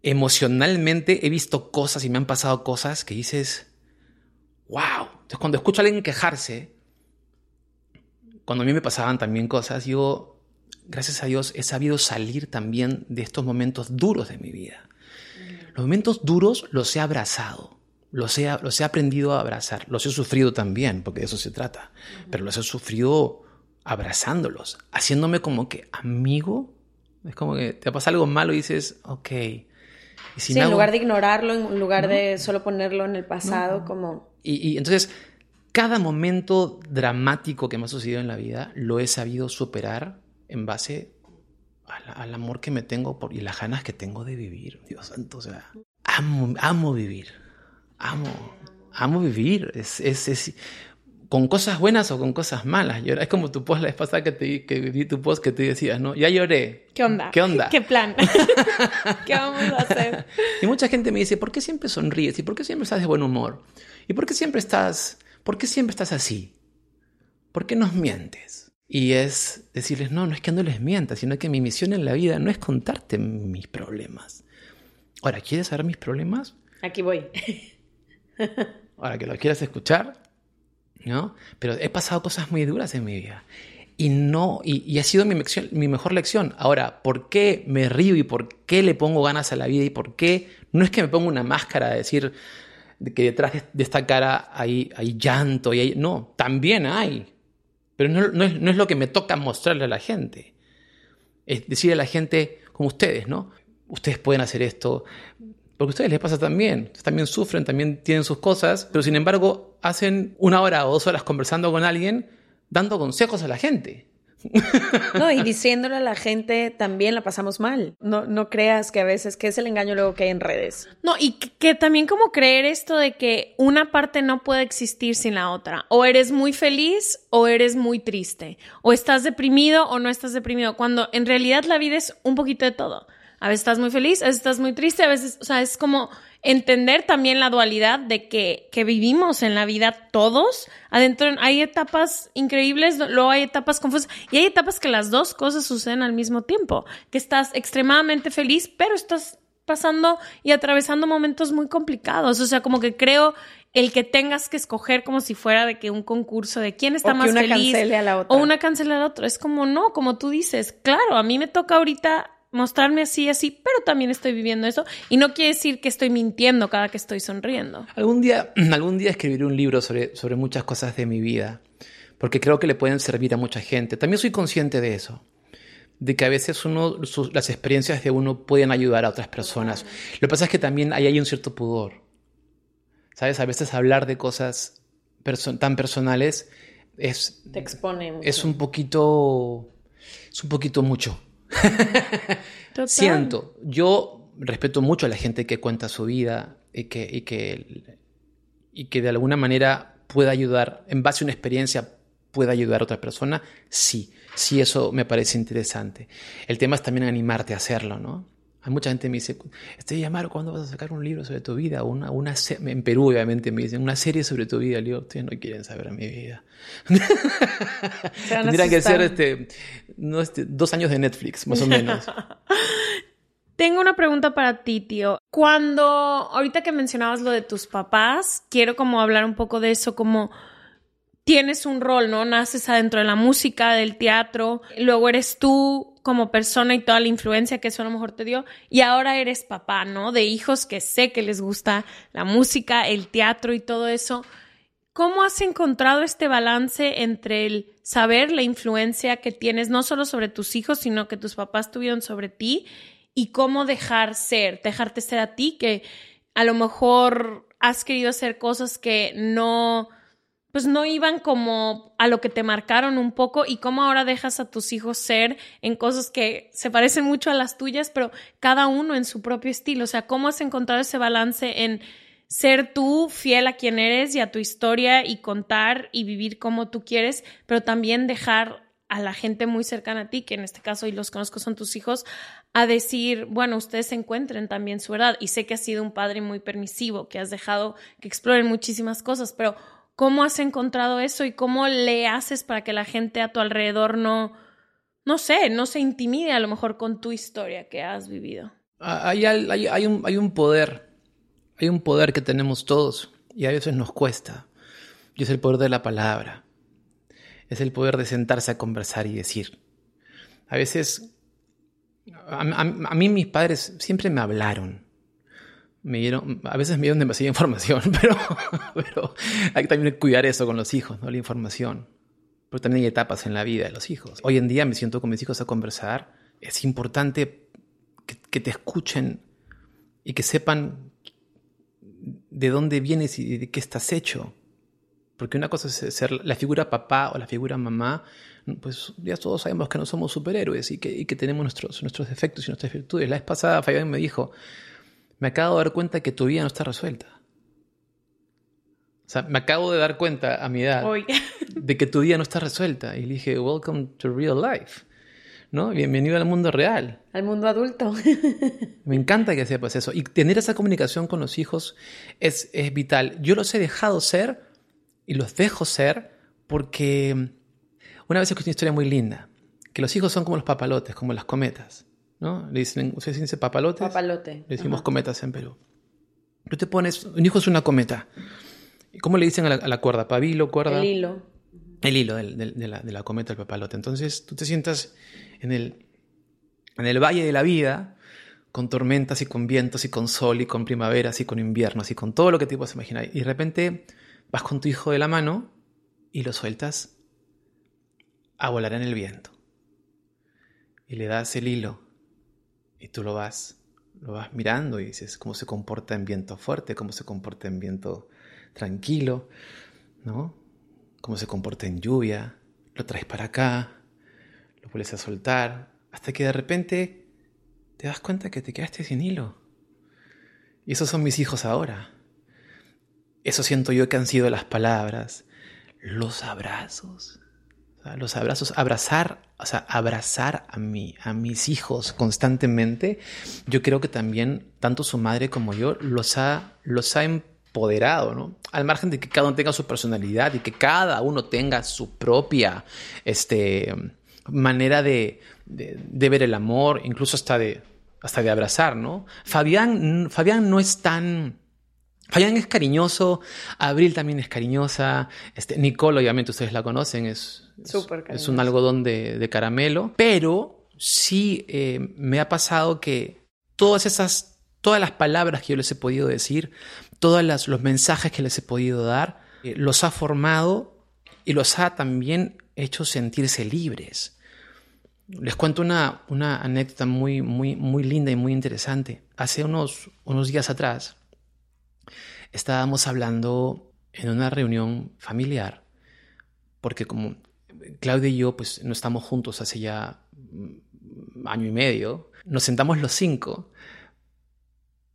emocionalmente he visto cosas y me han pasado cosas que dices, wow. Entonces cuando escucho a alguien quejarse, cuando a mí me pasaban también cosas, yo, gracias a Dios, he sabido salir también de estos momentos duros de mi vida. Los momentos duros los he abrazado, los he, los he aprendido a abrazar, los he sufrido también, porque de eso se trata, pero los he sufrido abrazándolos, haciéndome como que amigo. Es como que te pasa algo malo y dices, ok. Sí, me en hago- lugar de ignorarlo, en lugar de solo ponerlo en el pasado, como... y, y entonces, cada momento dramático que me ha sucedido en la vida lo he sabido superar en base la- al amor que me tengo por, y las ganas que tengo de vivir. Dios santo, o sea, amo, amo vivir. Amo, amo vivir. Es, es, es- con cosas buenas o con cosas malas. Llorar. Es como tu post la vez pasada que, te, que vi tu post que te decías, ¿no? Ya lloré. ¿Qué onda? ¿Qué onda? ¿Qué plan? (laughs) ¿Qué vamos a hacer? Y mucha gente me dice, ¿por qué siempre sonríes? ¿Y por qué siempre estás de buen humor? ¿Y por qué siempre estás, por qué siempre estás así? ¿Por qué nos mientes? Y es decirles, no, no es que no les mienta, sino que mi misión en la vida no es contarte mis problemas. Ahora, ¿quieres saber mis problemas? Aquí voy. Ahora que lo quieras escuchar, ¿no? Pero he pasado cosas muy duras en mi vida. Y no, y, y ha sido mi, mi mejor lección. Ahora, ¿por qué me río y por qué le pongo ganas a la vida y por qué no es que me ponga una máscara de decir de que detrás de, esta cara hay, hay llanto y hay, no, también hay. Pero no, no es, no es lo que me toca mostrarle a la gente. Es decirle a la gente, como ustedes, ¿no? Ustedes pueden hacer esto, porque a ustedes les pasa también. Ustedes también sufren, también tienen sus cosas, pero sin embargo hacen una hora o dos horas conversando con alguien, dando consejos a la gente. (laughs) No, y diciéndole a la gente también la pasamos mal. No, no creas que a veces, que es el engaño luego que hay en redes. No, y que, que también como creer esto de que una parte no puede existir sin la otra. O eres muy feliz o eres muy triste. O estás deprimido o no estás deprimido. Cuando en realidad la vida es un poquito de todo. A veces estás muy feliz, a veces estás muy triste, a veces, o sea, es como entender también la dualidad de que, que vivimos en la vida todos. Adentro hay etapas increíbles, luego hay etapas confusas y hay etapas que las dos cosas suceden al mismo tiempo. Que estás extremadamente feliz, pero estás pasando y atravesando momentos muy complicados. O sea, como que creo el que tengas que escoger como si fuera de que un concurso de quién está O que más una feliz cancele a la otra. o una cancela a la otra. Es como no, como tú dices, claro, a mí me toca ahorita mostrarme así, así, pero también estoy viviendo eso y no quiere decir que estoy mintiendo cada que estoy sonriendo. Algún día, (clears throat) algún día escribiré un libro sobre, sobre muchas cosas de mi vida, porque creo que le pueden servir a mucha gente. También soy consciente de eso, de que a veces uno, sus- las experiencias de uno pueden ayudar a otras personas. Lo que pasa es que también ahí hay un cierto pudor. ¿Sabes? A veces hablar de cosas perso- tan personales es, Te expone mucho. es un poquito, es un poquito mucho. Total. Siento, yo respeto mucho a la gente que cuenta su vida y que, y que, y que de alguna manera pueda ayudar, en base a una experiencia, pueda ayudar a otra persona. Sí, sí, eso me parece interesante. El tema es también animarte a hacerlo, ¿no? Hay mucha gente que me dice, este Amaro, ¿cuándo vas a sacar un libro sobre tu vida? Una, una en Perú, obviamente, me dicen, una serie sobre tu vida. Le digo, ustedes no quieren saber mi vida. (laughs) Tendrían que ser este, no, este, dos años de Netflix, más o menos. (laughs) Tengo una pregunta para ti, tío. Cuando, ahorita que mencionabas lo de tus papás, quiero como hablar un poco de eso, como tienes un rol, ¿no? Naces adentro de la música, del teatro, luego eres tú como persona y toda la influencia que eso a lo mejor te dio, y ahora eres papá, ¿no? De hijos que sé que les gusta la música, el teatro y todo eso. ¿Cómo has encontrado este balance entre el saber la influencia que tienes no solo sobre tus hijos, sino que tus papás tuvieron sobre ti y cómo dejar ser, dejarte ser a ti, que a lo mejor has querido hacer cosas que no pues no iban como a lo que te marcaron un poco y cómo ahora dejas a tus hijos ser en cosas que se parecen mucho a las tuyas, pero cada uno en su propio estilo. O sea, cómo has encontrado ese balance en ser tú fiel a quien eres y a tu historia y contar y vivir como tú quieres, pero también dejar a la gente muy cercana a ti, que en este caso y los conozco son tus hijos, a decir, bueno, ustedes encuentren también su verdad. Y sé que has sido un padre muy permisivo, que has dejado que exploren muchísimas cosas, pero ¿Cómo has encontrado eso y cómo le haces para que la gente a tu alrededor no, no sé, no se intimide a lo mejor con tu historia que has vivido? Ah, hay, un, hay un poder, hay un poder que tenemos todos y a veces nos cuesta. Y es el poder de la palabra. Es el poder de sentarse a conversar y decir. A veces, a mí mis padres siempre me hablaron me dieron, a veces me dieron demasiada información, (laughs) pero, pero hay que también cuidar eso con los hijos, ¿no? La información. Pero también hay etapas en la vida de los hijos. Hoy en día me siento con mis hijos a conversar. Es importante que, que te escuchen y que sepan de dónde vienes y de qué estás hecho. Porque una cosa es ser la figura papá o la figura mamá, pues ya todos sabemos que no somos superhéroes y que, y que tenemos nuestros, nuestros defectos y nuestras virtudes. La vez pasada Fabián me dijo, me acabo de dar cuenta que tu vida no está resuelta. O sea, me acabo de dar cuenta a mi edad (laughs) de que tu vida no está resuelta. Y le dije, welcome to real life. ¿No? Bienvenido al mundo real. Al mundo adulto. (laughs) me encanta que sepas eso. Y tener esa comunicación con los hijos es, es vital. Yo los he dejado ser y los dejo ser porque una vez escuché una historia muy linda. Que los hijos son como los papalotes, como las cometas. ¿No? Le dicen, ¿ustedes dicen papalotes? Papalote. Le decimos cometas en Perú. Tú te pones, un hijo es una cometa. ¿Cómo le dicen a la, cuerda? ¿Pabilo, cuerda? El hilo. El hilo de, la, cometa, el papalote. Entonces tú te sientas en el, en el valle de la vida, con tormentas y con vientos y con sol y con primaveras y con inviernos y con todo lo que te puedas imaginar. Y de repente vas con tu hijo de la mano y lo sueltas a volar en el viento. Y le das el hilo y tú lo vas, lo vas mirando y dices cómo se comporta en viento fuerte, cómo se comporta en viento tranquilo, ¿no? Cómo se comporta en lluvia, lo traes para acá, lo vuelves a soltar, hasta que de repente te das cuenta que te quedaste sin hilo. Y esos son mis hijos ahora. Eso siento yo que han sido las palabras, los abrazos, los abrazos, abrazar, o sea, abrazar a, mí, a mis hijos constantemente, yo creo que también tanto su madre como yo los ha, los ha empoderado, ¿no? Al margen de que cada uno tenga su personalidad y que cada uno tenga su propia este, manera de, de, ver el amor, incluso hasta de, hasta de abrazar, ¿no? Fabián, Fabián no es tan Fabián es cariñoso, Abril también es cariñosa, este, Nicole obviamente ustedes la conocen, es, es, un algodón de, caramelo, pero sí eh, me ha pasado que todas esas, todas las palabras que yo les he podido decir, todos los mensajes que les he podido dar, eh, los ha formado y los ha también hecho sentirse libres. Les cuento una, una anécdota muy, muy, muy linda y muy interesante. Hace unos, unos días atrás, estábamos hablando en una reunión familiar, porque como Claudia y yo pues no estamos juntos hace ya mm, año y medio, nos sentamos los cinco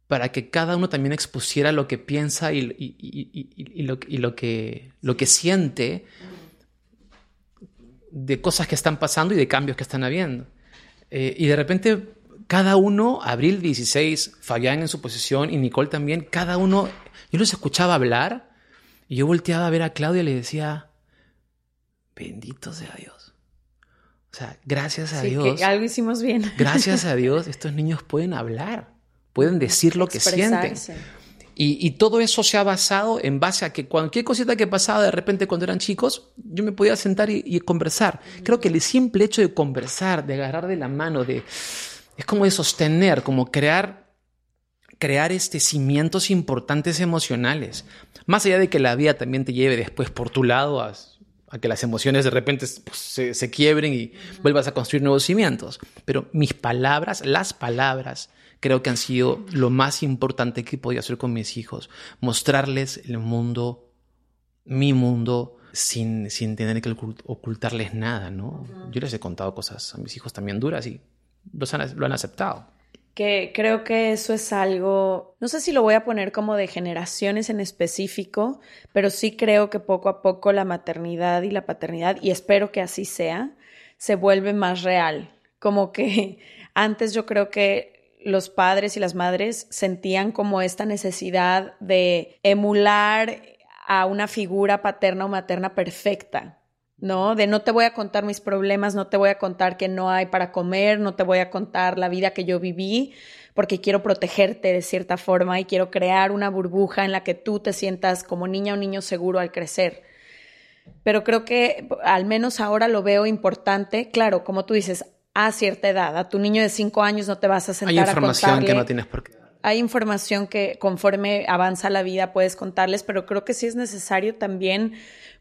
para que cada uno también expusiera lo que piensa y, lo, que, lo que siente de cosas que están pasando y de cambios que están habiendo. Eh, y de repente cada uno, Abril 16, Fabián en su posición y Nicole también, cada uno yo los escuchaba hablar y yo volteaba a ver a Claudia y le decía, bendito sea Dios. O sea, gracias a Dios. Que algo hicimos bien. (laughs) Gracias a Dios, estos niños pueden hablar, pueden decir lo que sienten. Y, todo eso se ha basado en base a que cualquier cosita que pasaba de repente cuando eran chicos, yo me podía sentar y, y conversar. Creo que el simple hecho de conversar, de agarrar de la mano, de, es como de sostener, como crear crear este cimientos importantes emocionales. Más allá de que la vida también te lleve después por tu lado a, que las emociones de repente pues, se, quiebren y vuelvas a construir nuevos cimientos. Pero mis palabras, las palabras, creo que han sido lo más importante que podía hacer con mis hijos. Mostrarles el mundo mi mundo sin, sin tener que ocultarles nada, ¿no? Yo les he contado cosas a mis hijos también duras y los lo han aceptado. Que creo que eso es algo, no sé si lo voy a poner como de generaciones en específico, pero sí creo que poco a poco la maternidad y la paternidad, y espero que así sea, se vuelve más real. Como que (laughs) antes yo creo que los padres y las madres sentían como esta necesidad de emular a una figura paterna o materna perfecta, ¿no? De no te voy a contar mis problemas, no te voy a contar que no hay para comer, no te voy a contar la vida que yo viví, porque quiero protegerte de cierta forma y quiero crear una burbuja en la que tú te sientas como niña o niño seguro al crecer. Pero creo que al menos ahora lo veo importante, claro, como tú dices, a cierta edad, a tu niño de cinco años no te vas a sentar Hay información que no tienes por qué hay información que conforme avanza la vida puedes contarles, pero creo que sí es necesario también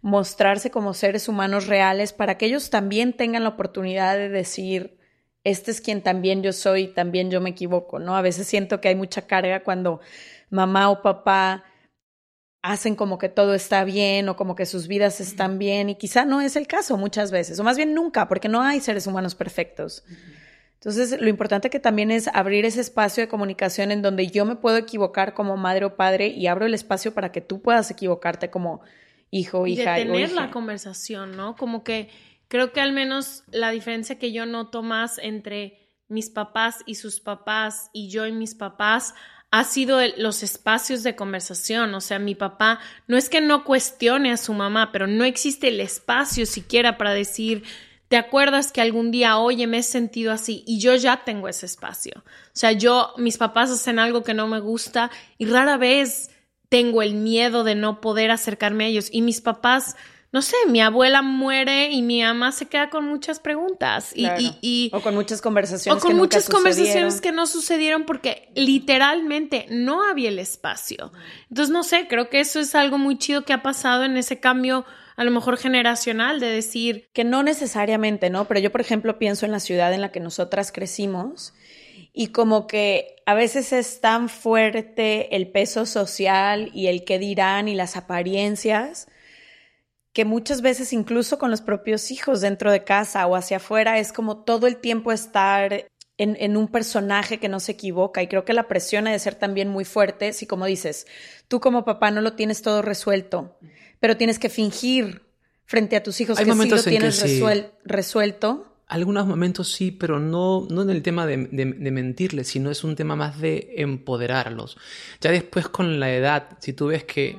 mostrarse como seres humanos reales para que ellos también tengan la oportunidad de decir, este es quien también yo soy, también yo me equivoco, ¿no? A veces siento que hay mucha carga cuando mamá o papá hacen como que todo está bien o como que sus vidas están bien y quizá no es el caso muchas veces, o más bien nunca, porque no hay seres humanos perfectos. Entonces, lo importante que también es abrir ese espacio de comunicación en donde yo me puedo equivocar como madre o padre y abro el espacio para que tú puedas equivocarte como hijo, hija. Y de tener la conversación, ¿no? Como que creo que al menos la diferencia que yo noto más entre mis papás y sus papás y yo y mis papás ha sido los espacios de conversación. O sea, mi papá no es que no cuestione a su mamá, pero no existe el espacio siquiera para decir, ¿Te acuerdas que algún día, oye, me he sentido así y yo ya tengo ese espacio? O sea, yo, mis papás hacen algo que no me gusta y rara vez tengo el miedo de no poder acercarme a ellos. Y mis papás, no sé, mi abuela muere y mi mamá se queda con muchas preguntas. Y, o con muchas conversaciones. O con muchas conversaciones que no sucedieron porque literalmente no había el espacio. Entonces, no sé, creo que eso es algo muy chido que ha pasado en ese cambio a lo mejor generacional de decir... Que no necesariamente, ¿no? Pero yo, por ejemplo, pienso en la ciudad en la que nosotras crecimos y como que a veces es tan fuerte el peso social y el qué dirán y las apariencias que muchas veces incluso con los propios hijos dentro de casa o hacia afuera es como todo el tiempo estar en, en, un personaje que no se equivoca y creo que la presión ha de ser también muy fuerte si como dices, tú como papá no lo tienes todo resuelto pero tienes que fingir frente a tus hijos que sí lo tienes resuelto. Algunos momentos sí, pero no, no en el tema de, mentirles, sino es un tema más de empoderarlos. Ya después con la edad, si tú ves que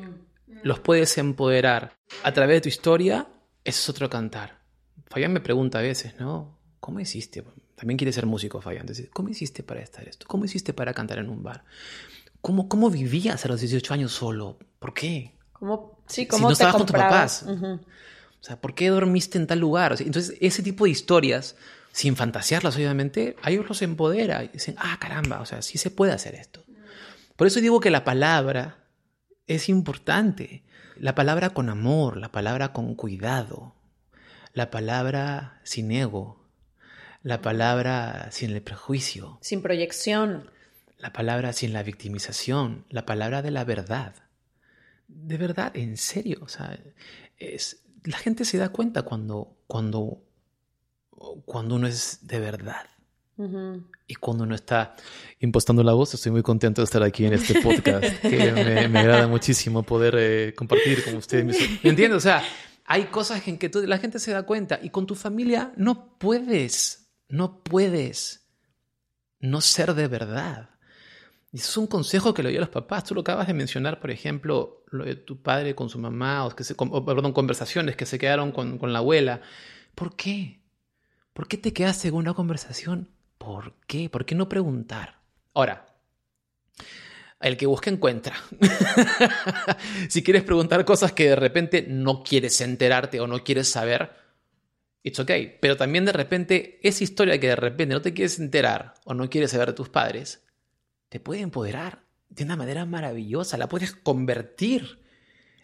los puedes empoderar a través de tu historia, eso es otro cantar. Fabián me pregunta a veces, ¿no? ¿Cómo hiciste? También quiere ser músico, Fabián. ¿Cómo hiciste para estar esto? ¿Cómo hiciste para cantar en un bar? ¿Cómo, cómo vivías a los 18 años solo? ¿Por qué? ¿Cómo, sí, si no estabas con tus papás. O sea, ¿por qué dormiste en tal lugar? entonces, ese tipo de historias, sin fantasearlas, obviamente, a ellos los empodera. Y dicen, ah, caramba, o sea, sí se puede hacer esto. Por eso digo que la palabra es importante. La palabra con amor, la palabra con cuidado, la palabra sin ego, la palabra sin el prejuicio. Sin proyección. La palabra sin la victimización, la palabra de la verdad de verdad, en serio, o sea, es, la gente se da cuenta cuando, cuando, cuando uno es de verdad. Y cuando uno está impostando la voz, estoy muy contento de estar aquí en este podcast, que (laughs) me, agrada muchísimo poder eh, compartir con ustedes. ¿Me entiendes? O sea, hay cosas en que la gente se da cuenta y con tu familia no puedes, no puedes no ser de verdad. Y eso es un consejo que le doy a los papás. Tú lo acabas de mencionar, por ejemplo, lo de tu padre con su mamá, o, que se, perdón, conversaciones que se quedaron con, con la abuela. ¿Por qué? ¿Por qué te quedaste con una conversación? ¿Por qué? ¿Por qué no preguntar? Ahora, el que busca encuentra. (laughs) si quieres preguntar cosas que de repente no quieres enterarte o no quieres saber, it's okay. Pero también de repente esa historia que de repente no te quieres enterar o no quieres saber de tus padres, te puede empoderar de una manera maravillosa, la puedes convertir.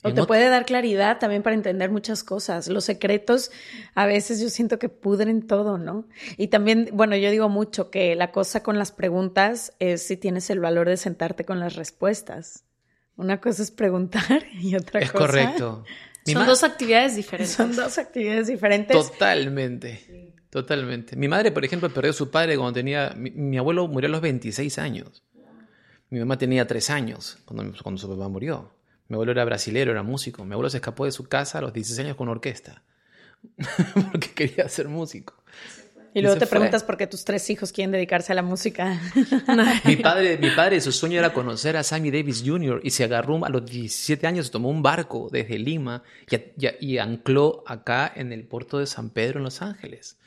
O te puede dar claridad también para entender muchas cosas. Los secretos a veces yo siento que pudren todo, ¿no? Y también, bueno, yo digo mucho que la cosa con las preguntas es si tienes el valor de sentarte con las respuestas. Una cosa es preguntar (laughs) y otra cosa. Es correcto. (laughs) Mi Son dos actividades diferentes. Son dos actividades diferentes. Totalmente. Totalmente. Mi madre, por ejemplo, perdió a su padre cuando tenía. Mi, mi abuelo murió a los 26 años. Mi mamá tenía 3 años cuando, cuando su papá murió. Mi abuelo era brasilero, era músico. Mi abuelo se escapó de su casa a los 16 años con una orquesta. (laughs) Porque quería ser músico. y luego te fue. preguntas por qué tus tres hijos quieren dedicarse a la música. (laughs) Mi padre, mi padre, su sueño era conocer a Sammy Davis Jr. y se agarró a los 17 años, tomó un barco desde Lima y, y- y ancló acá en el puerto de San Pedro en Los Ángeles,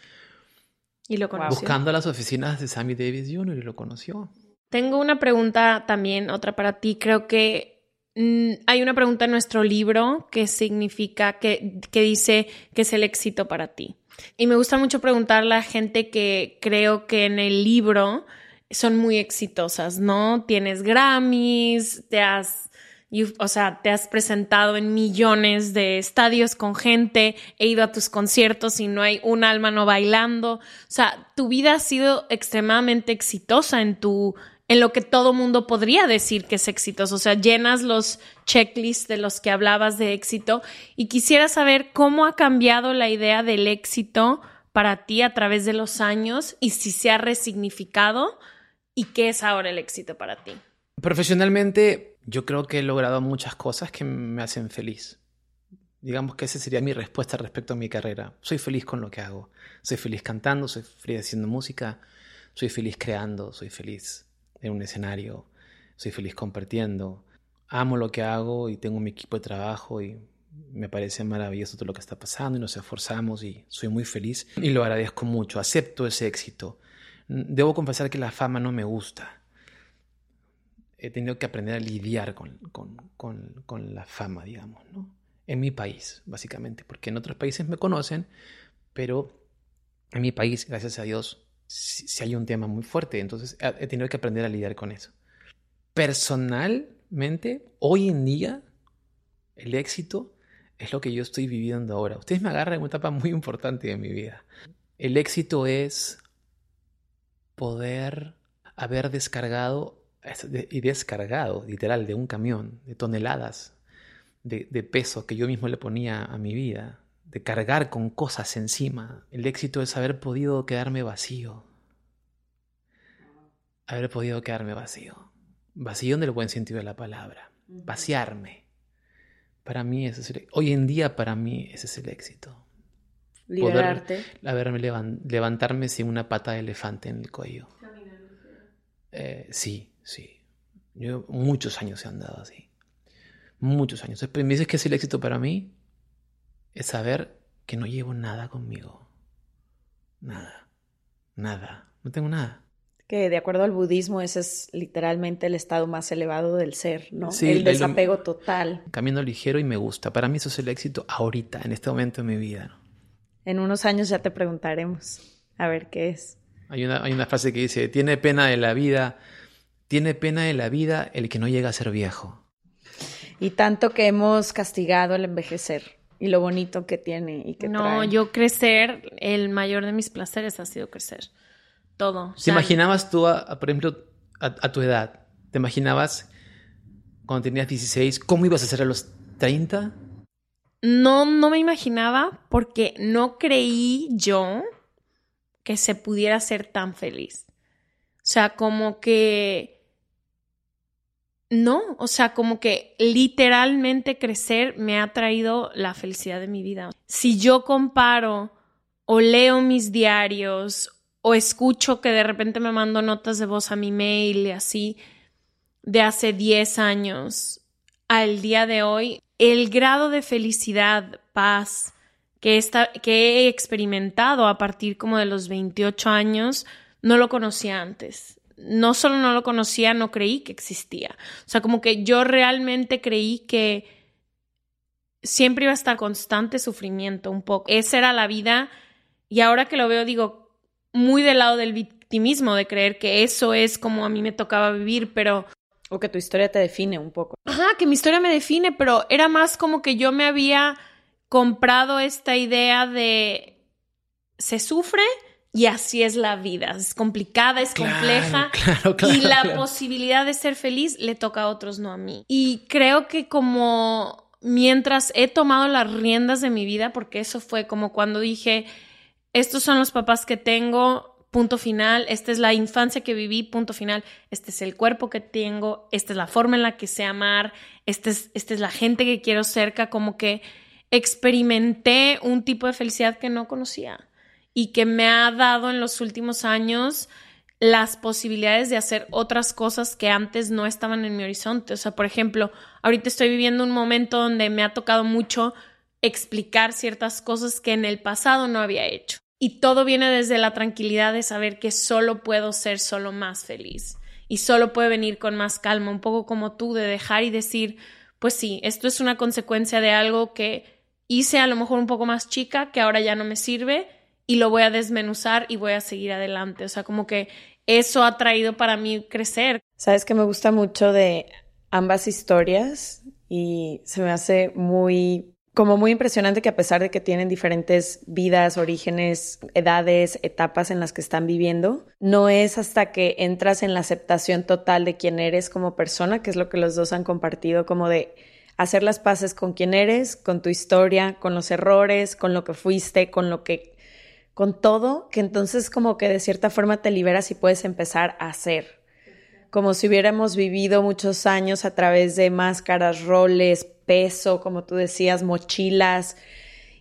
Y lo conoció. buscando las oficinas de Sammy Davis Jr. y lo conoció. Tengo una pregunta también, otra para ti. Creo que mm, hay una pregunta en nuestro libro que significa, que, que dice que es el éxito para ti. Y me gusta mucho preguntarle a gente que creo que en el libro son muy exitosas, ¿no? Tienes Grammys, te has, o sea, te has presentado en millones de estadios con gente, he ido a tus conciertos y no hay un alma no bailando. O sea, tu vida ha sido extremadamente exitosa en tu en lo que todo mundo podría decir que es exitoso. O sea, llenas los checklists de los que hablabas de éxito y quisiera saber cómo ha cambiado la idea del éxito para ti a través de los años y si se ha resignificado y qué es ahora el éxito para ti. Profesionalmente, yo creo que he logrado muchas cosas que me hacen feliz. Digamos que esa sería mi respuesta respecto a mi carrera. Soy feliz con lo que hago. Soy feliz cantando, soy feliz haciendo música, soy feliz creando, soy feliz en un escenario, soy feliz compartiendo. Amo lo que hago y tengo mi equipo de trabajo y me parece maravilloso todo lo que está pasando y nos esforzamos y soy muy feliz y lo agradezco mucho. Acepto ese éxito. Debo confesar que la fama no me gusta he tenido que aprender a lidiar con, con, con, con la fama, digamos, ¿no? En mi país, básicamente, porque en otros países me conocen, pero en mi país, gracias a Dios, sí hay un tema muy fuerte, entonces he, tenido que aprender a lidiar con eso. Personalmente, hoy en día, el éxito es lo que yo estoy viviendo ahora. Ustedes me agarran en una etapa muy importante de mi vida. El éxito es poder haber descargado y descargado, literal, de un camión, de toneladas de, peso que yo mismo le ponía a mi vida, de cargar con cosas encima. El éxito es haber podido quedarme vacío. Haber podido quedarme vacío. Vacío en el buen sentido de la palabra. Vaciarme. Para mí, ese es el, hoy en día, para mí, ese es el éxito. Liberarte. Poder haberme levan, levantarme sin una pata de elefante en el cuello. Eh, sí, sí. Yo muchos años he andado así. Muchos años. Me dices que es el éxito para mí. Es saber que no llevo nada conmigo. Nada. Nada. No tengo nada. Que de acuerdo al budismo, ese es literalmente el estado más elevado del ser, ¿no? Sí, el el- desapego total. Camino ligero y me gusta. Para mí eso es el éxito ahorita, en este momento de mi vida. ¿no? En unos años ya te preguntaremos a ver qué es. Hay una, hay una frase que dice, tiene pena de la vida, tiene pena de la vida el que no llega a ser viejo. Y tanto que hemos castigado el envejecer y lo bonito que tiene y que No, trae. yo crecer, el mayor de mis placeres ha sido crecer. Todo. O ¿Te sea, imaginabas tú, a- a, por ejemplo, a, a tu edad, te imaginabas cuando tenías 16, cómo ibas a ser a los 30? No, no me imaginaba porque no creí yo que se pudiera ser tan feliz. O sea, como que... No, o sea, como que literalmente crecer me ha traído la felicidad de mi vida. Si yo comparo o leo mis diarios o escucho que de repente me mando notas de voz a mi mail y así de hace 10 años al día de hoy, el grado de felicidad, paz que, esta, que he experimentado a partir como de los 28 años, no lo conocía antes. No solo no lo conocía, no creí que existía. O sea, como que yo realmente creí que siempre iba a estar constante sufrimiento un poco. Esa era la vida y ahora que lo veo digo, muy del lado del victimismo, de creer que eso es como a mí me tocaba vivir, pero O que tu historia te define un poco. Ajá, que mi historia me define, pero era más como que yo me había comprado esta idea de se sufre y así es la vida. Es complicada, es Claro, compleja. claro, (laughs) claro, y la posibilidad de ser feliz le toca a otros, no a mí. Y creo que como mientras he tomado las riendas de mi vida, porque eso fue como cuando dije, estos son los papás que tengo, punto final, esta es la infancia que viví, punto final, este es el cuerpo que tengo, esta es la forma en la que sé amar, esta es, esta es la gente que quiero cerca, como que experimenté un tipo de felicidad que no conocía y que me ha dado en los últimos años las posibilidades de hacer otras cosas que antes no estaban en mi horizonte. O sea, por ejemplo, ahorita estoy viviendo un momento donde me ha tocado mucho explicar ciertas cosas que en el pasado no había hecho. Y todo viene desde la tranquilidad de saber que solo puedo ser solo más feliz y solo puede venir con más calma, un poco como tú, de dejar y decir, pues sí, esto es una consecuencia de algo que hice a lo mejor un poco más chica, que ahora ya no me sirve y lo voy a desmenuzar y voy a seguir adelante. O sea, como que eso ha traído para mí crecer. Sabes que me gusta mucho de ambas historias y se me hace muy como muy impresionante que a pesar de que tienen diferentes vidas, orígenes, edades, etapas en las que están viviendo, no es hasta que entras en la aceptación total de quién eres como persona, que es lo que los dos han compartido, como de hacer las paces con quién eres, con tu historia, con los errores, con lo que fuiste, con lo que con todo, que entonces como que de cierta forma te liberas y puedes empezar a hacer. Como si hubiéramos vivido muchos años a través de máscaras, roles, peso, como tú decías, mochilas.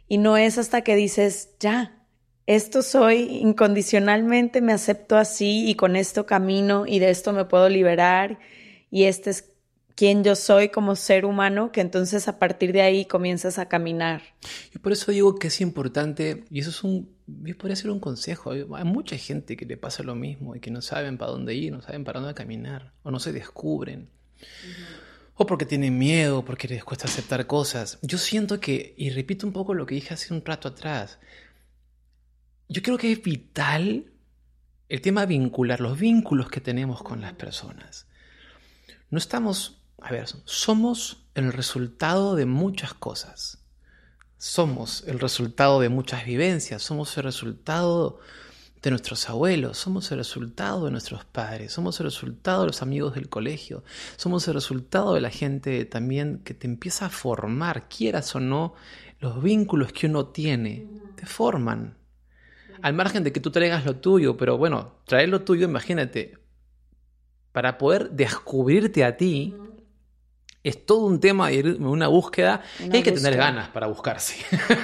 Y no es hasta que dices, ya, esto soy incondicionalmente, me acepto así y con esto camino y de esto me puedo liberar y este es quién yo soy como ser humano, que entonces a partir de ahí comienzas a caminar. Y por eso digo que es importante, y eso es un, podría ser un consejo, hay mucha gente que le pasa lo mismo y que no saben para dónde ir, no saben para dónde caminar, o no se descubren. O porque tienen miedo, porque les cuesta aceptar cosas. Yo siento que, y repito un poco lo que dije hace un rato atrás, yo creo que es vital el tema vincular, los vínculos que tenemos con las personas. No estamos a ver, somos el resultado de muchas cosas. Somos el resultado de muchas vivencias, somos el resultado de nuestros abuelos, somos el resultado de nuestros padres, somos el resultado de los amigos del colegio, somos el resultado de la gente también que te empieza a formar, quieras o no, los vínculos que uno tiene, te forman. Al margen de que tú traigas lo tuyo, pero bueno, traer lo tuyo, imagínate, para poder descubrirte a ti, es todo un tema, una búsqueda, y hay que tener ganas para buscarse.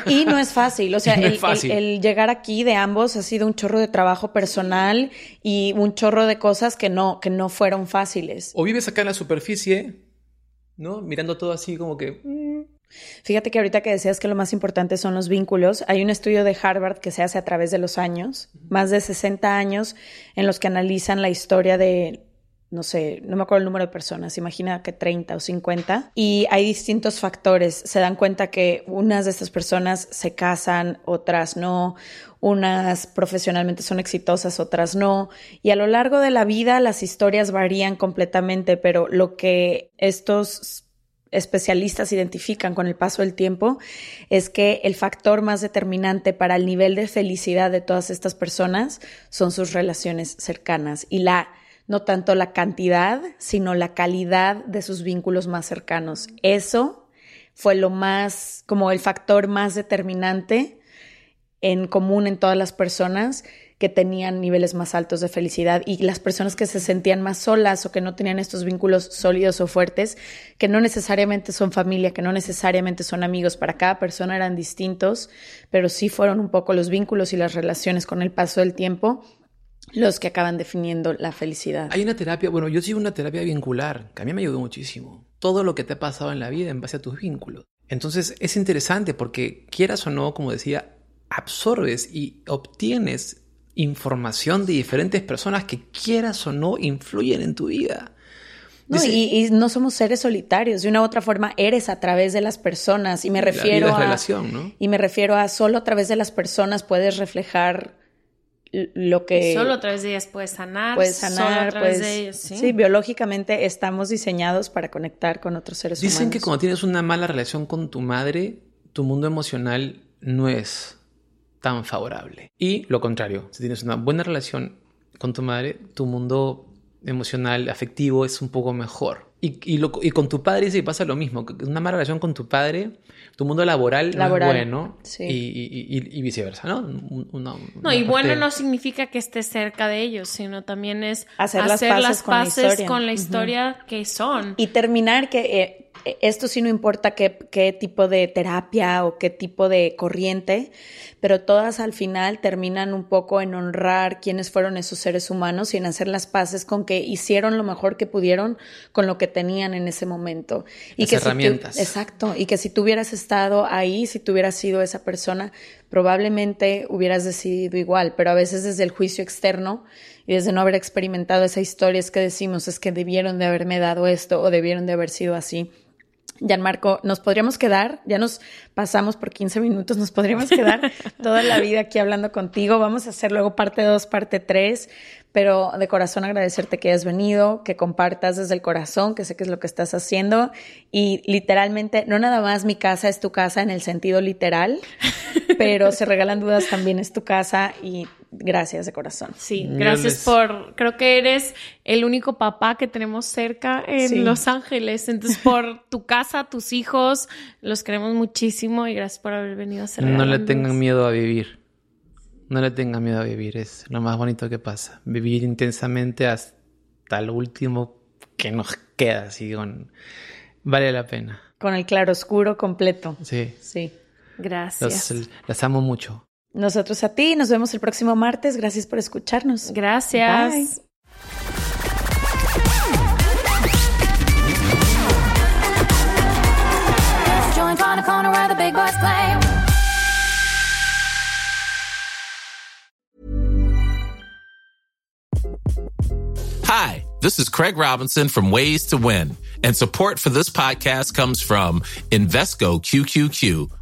Y no es fácil, o sea, (laughs) el, llegar aquí de ambos ha sido un chorro de trabajo personal y un chorro de cosas que no, que no fueron fáciles. O vives acá en la superficie, ¿no? Mirando todo así como que... Mm. Fíjate que ahorita que decías que lo más importante son los vínculos, hay un estudio de Harvard que se hace a través de los años, más de 60 años, en los que analizan la historia de no sé, no me acuerdo el número de personas, imagina que 30 o 50, y hay distintos factores. Se dan cuenta que unas de estas personas se casan, otras no, unas profesionalmente son exitosas, otras no, y a lo largo de la vida las historias varían completamente, pero lo que estos especialistas identifican con el paso del tiempo es que el factor más determinante para el nivel de felicidad de todas estas personas son sus relaciones cercanas y la no tanto la cantidad, sino la calidad de sus vínculos más cercanos. Eso fue lo más, como el factor más determinante en común en todas las personas que tenían niveles más altos de felicidad y las personas que se sentían más solas o que no tenían estos vínculos sólidos o fuertes, que no necesariamente son familia, que no necesariamente son amigos, para cada persona eran distintos, pero sí fueron un poco los vínculos y las relaciones con el paso del tiempo los que acaban definiendo la felicidad. Hay una terapia, bueno, yo sigo una terapia vincular, que a mí me ayudó muchísimo. Todo lo que te ha pasado en la vida en base a tus vínculos. Entonces es interesante porque quieras o no, como decía, absorbes y obtienes información de diferentes personas que quieras o no influyen en tu vida. No, y, no somos seres solitarios. De una u otra forma, eres a través de las personas. Y me refiero a. Relación, ¿no? Y me refiero a solo a través de las personas puedes reflejar lo que... Solo a través de ellas puedes sanar. Puedes sanar, a través de ellas, ¿sí? biológicamente estamos diseñados para conectar con otros seres humanos. Dicen que cuando tienes una mala relación con tu madre, tu mundo emocional no es tan favorable. Y lo contrario, si tienes una buena relación con tu madre, tu mundo emocional, afectivo es un poco mejor. Y, y, lo- y con tu padre sí pasa lo mismo. que Una mala relación con tu padre, tu mundo laboral, Laboral, no es bueno. sí. Y, y- y- y viceversa, ¿no? Una- No, y bueno no significa que estés cerca de ellos, sino también es Hacer las paces con la historia. con la historia que son. Y terminar que eh, esto sí no importa qué, qué tipo de terapia o qué tipo de corriente, pero todas al final terminan un poco en honrar quiénes fueron esos seres humanos y en hacer las paces con que hicieron lo mejor que pudieron con lo que tenían en ese momento. Y Las que si herramientas. exacto. Y que si tú hubieras estado ahí, si tú hubieras sido esa persona, probablemente hubieras decidido igual, pero a veces desde el juicio externo y desde no haber experimentado esa historia es que decimos es que debieron de haberme dado esto o debieron de haber sido así. Gianmarco, nos podríamos quedar, ya nos pasamos por 15 minutos, nos podríamos quedar (laughs) toda la vida aquí hablando contigo. Vamos a hacer luego parte 2, parte 3, pero de corazón agradecerte que hayas venido, que compartas desde el corazón, que sé que es lo que estás haciendo. Y literalmente, no nada más mi casa es tu casa en el sentido literal, (laughs) pero se regalan dudas también es tu casa y gracias de corazón. Sí, gracias por, creo que eres el único papá que tenemos cerca en Sí. Los Ángeles. Entonces, (laughs) por tu casa, tus hijos, los queremos muchísimo y gracias por haber venido a hacer No le tengan miedo a vivir. No le tengan miedo a vivir. Es lo más bonito que pasa. Vivir intensamente hasta lo último que nos queda. Así con... Vale la pena. Con el claroscuro completo. Sí. Sí. Gracias. Los, las amo mucho. Nosotros a ti, nos vemos el próximo martes. Gracias por escucharnos. Gracias. Bye. Joint on a corner where the big boys play. Hi, this is Craig Robinson from Ways to Win, and support for this podcast comes from Invesco QQQ,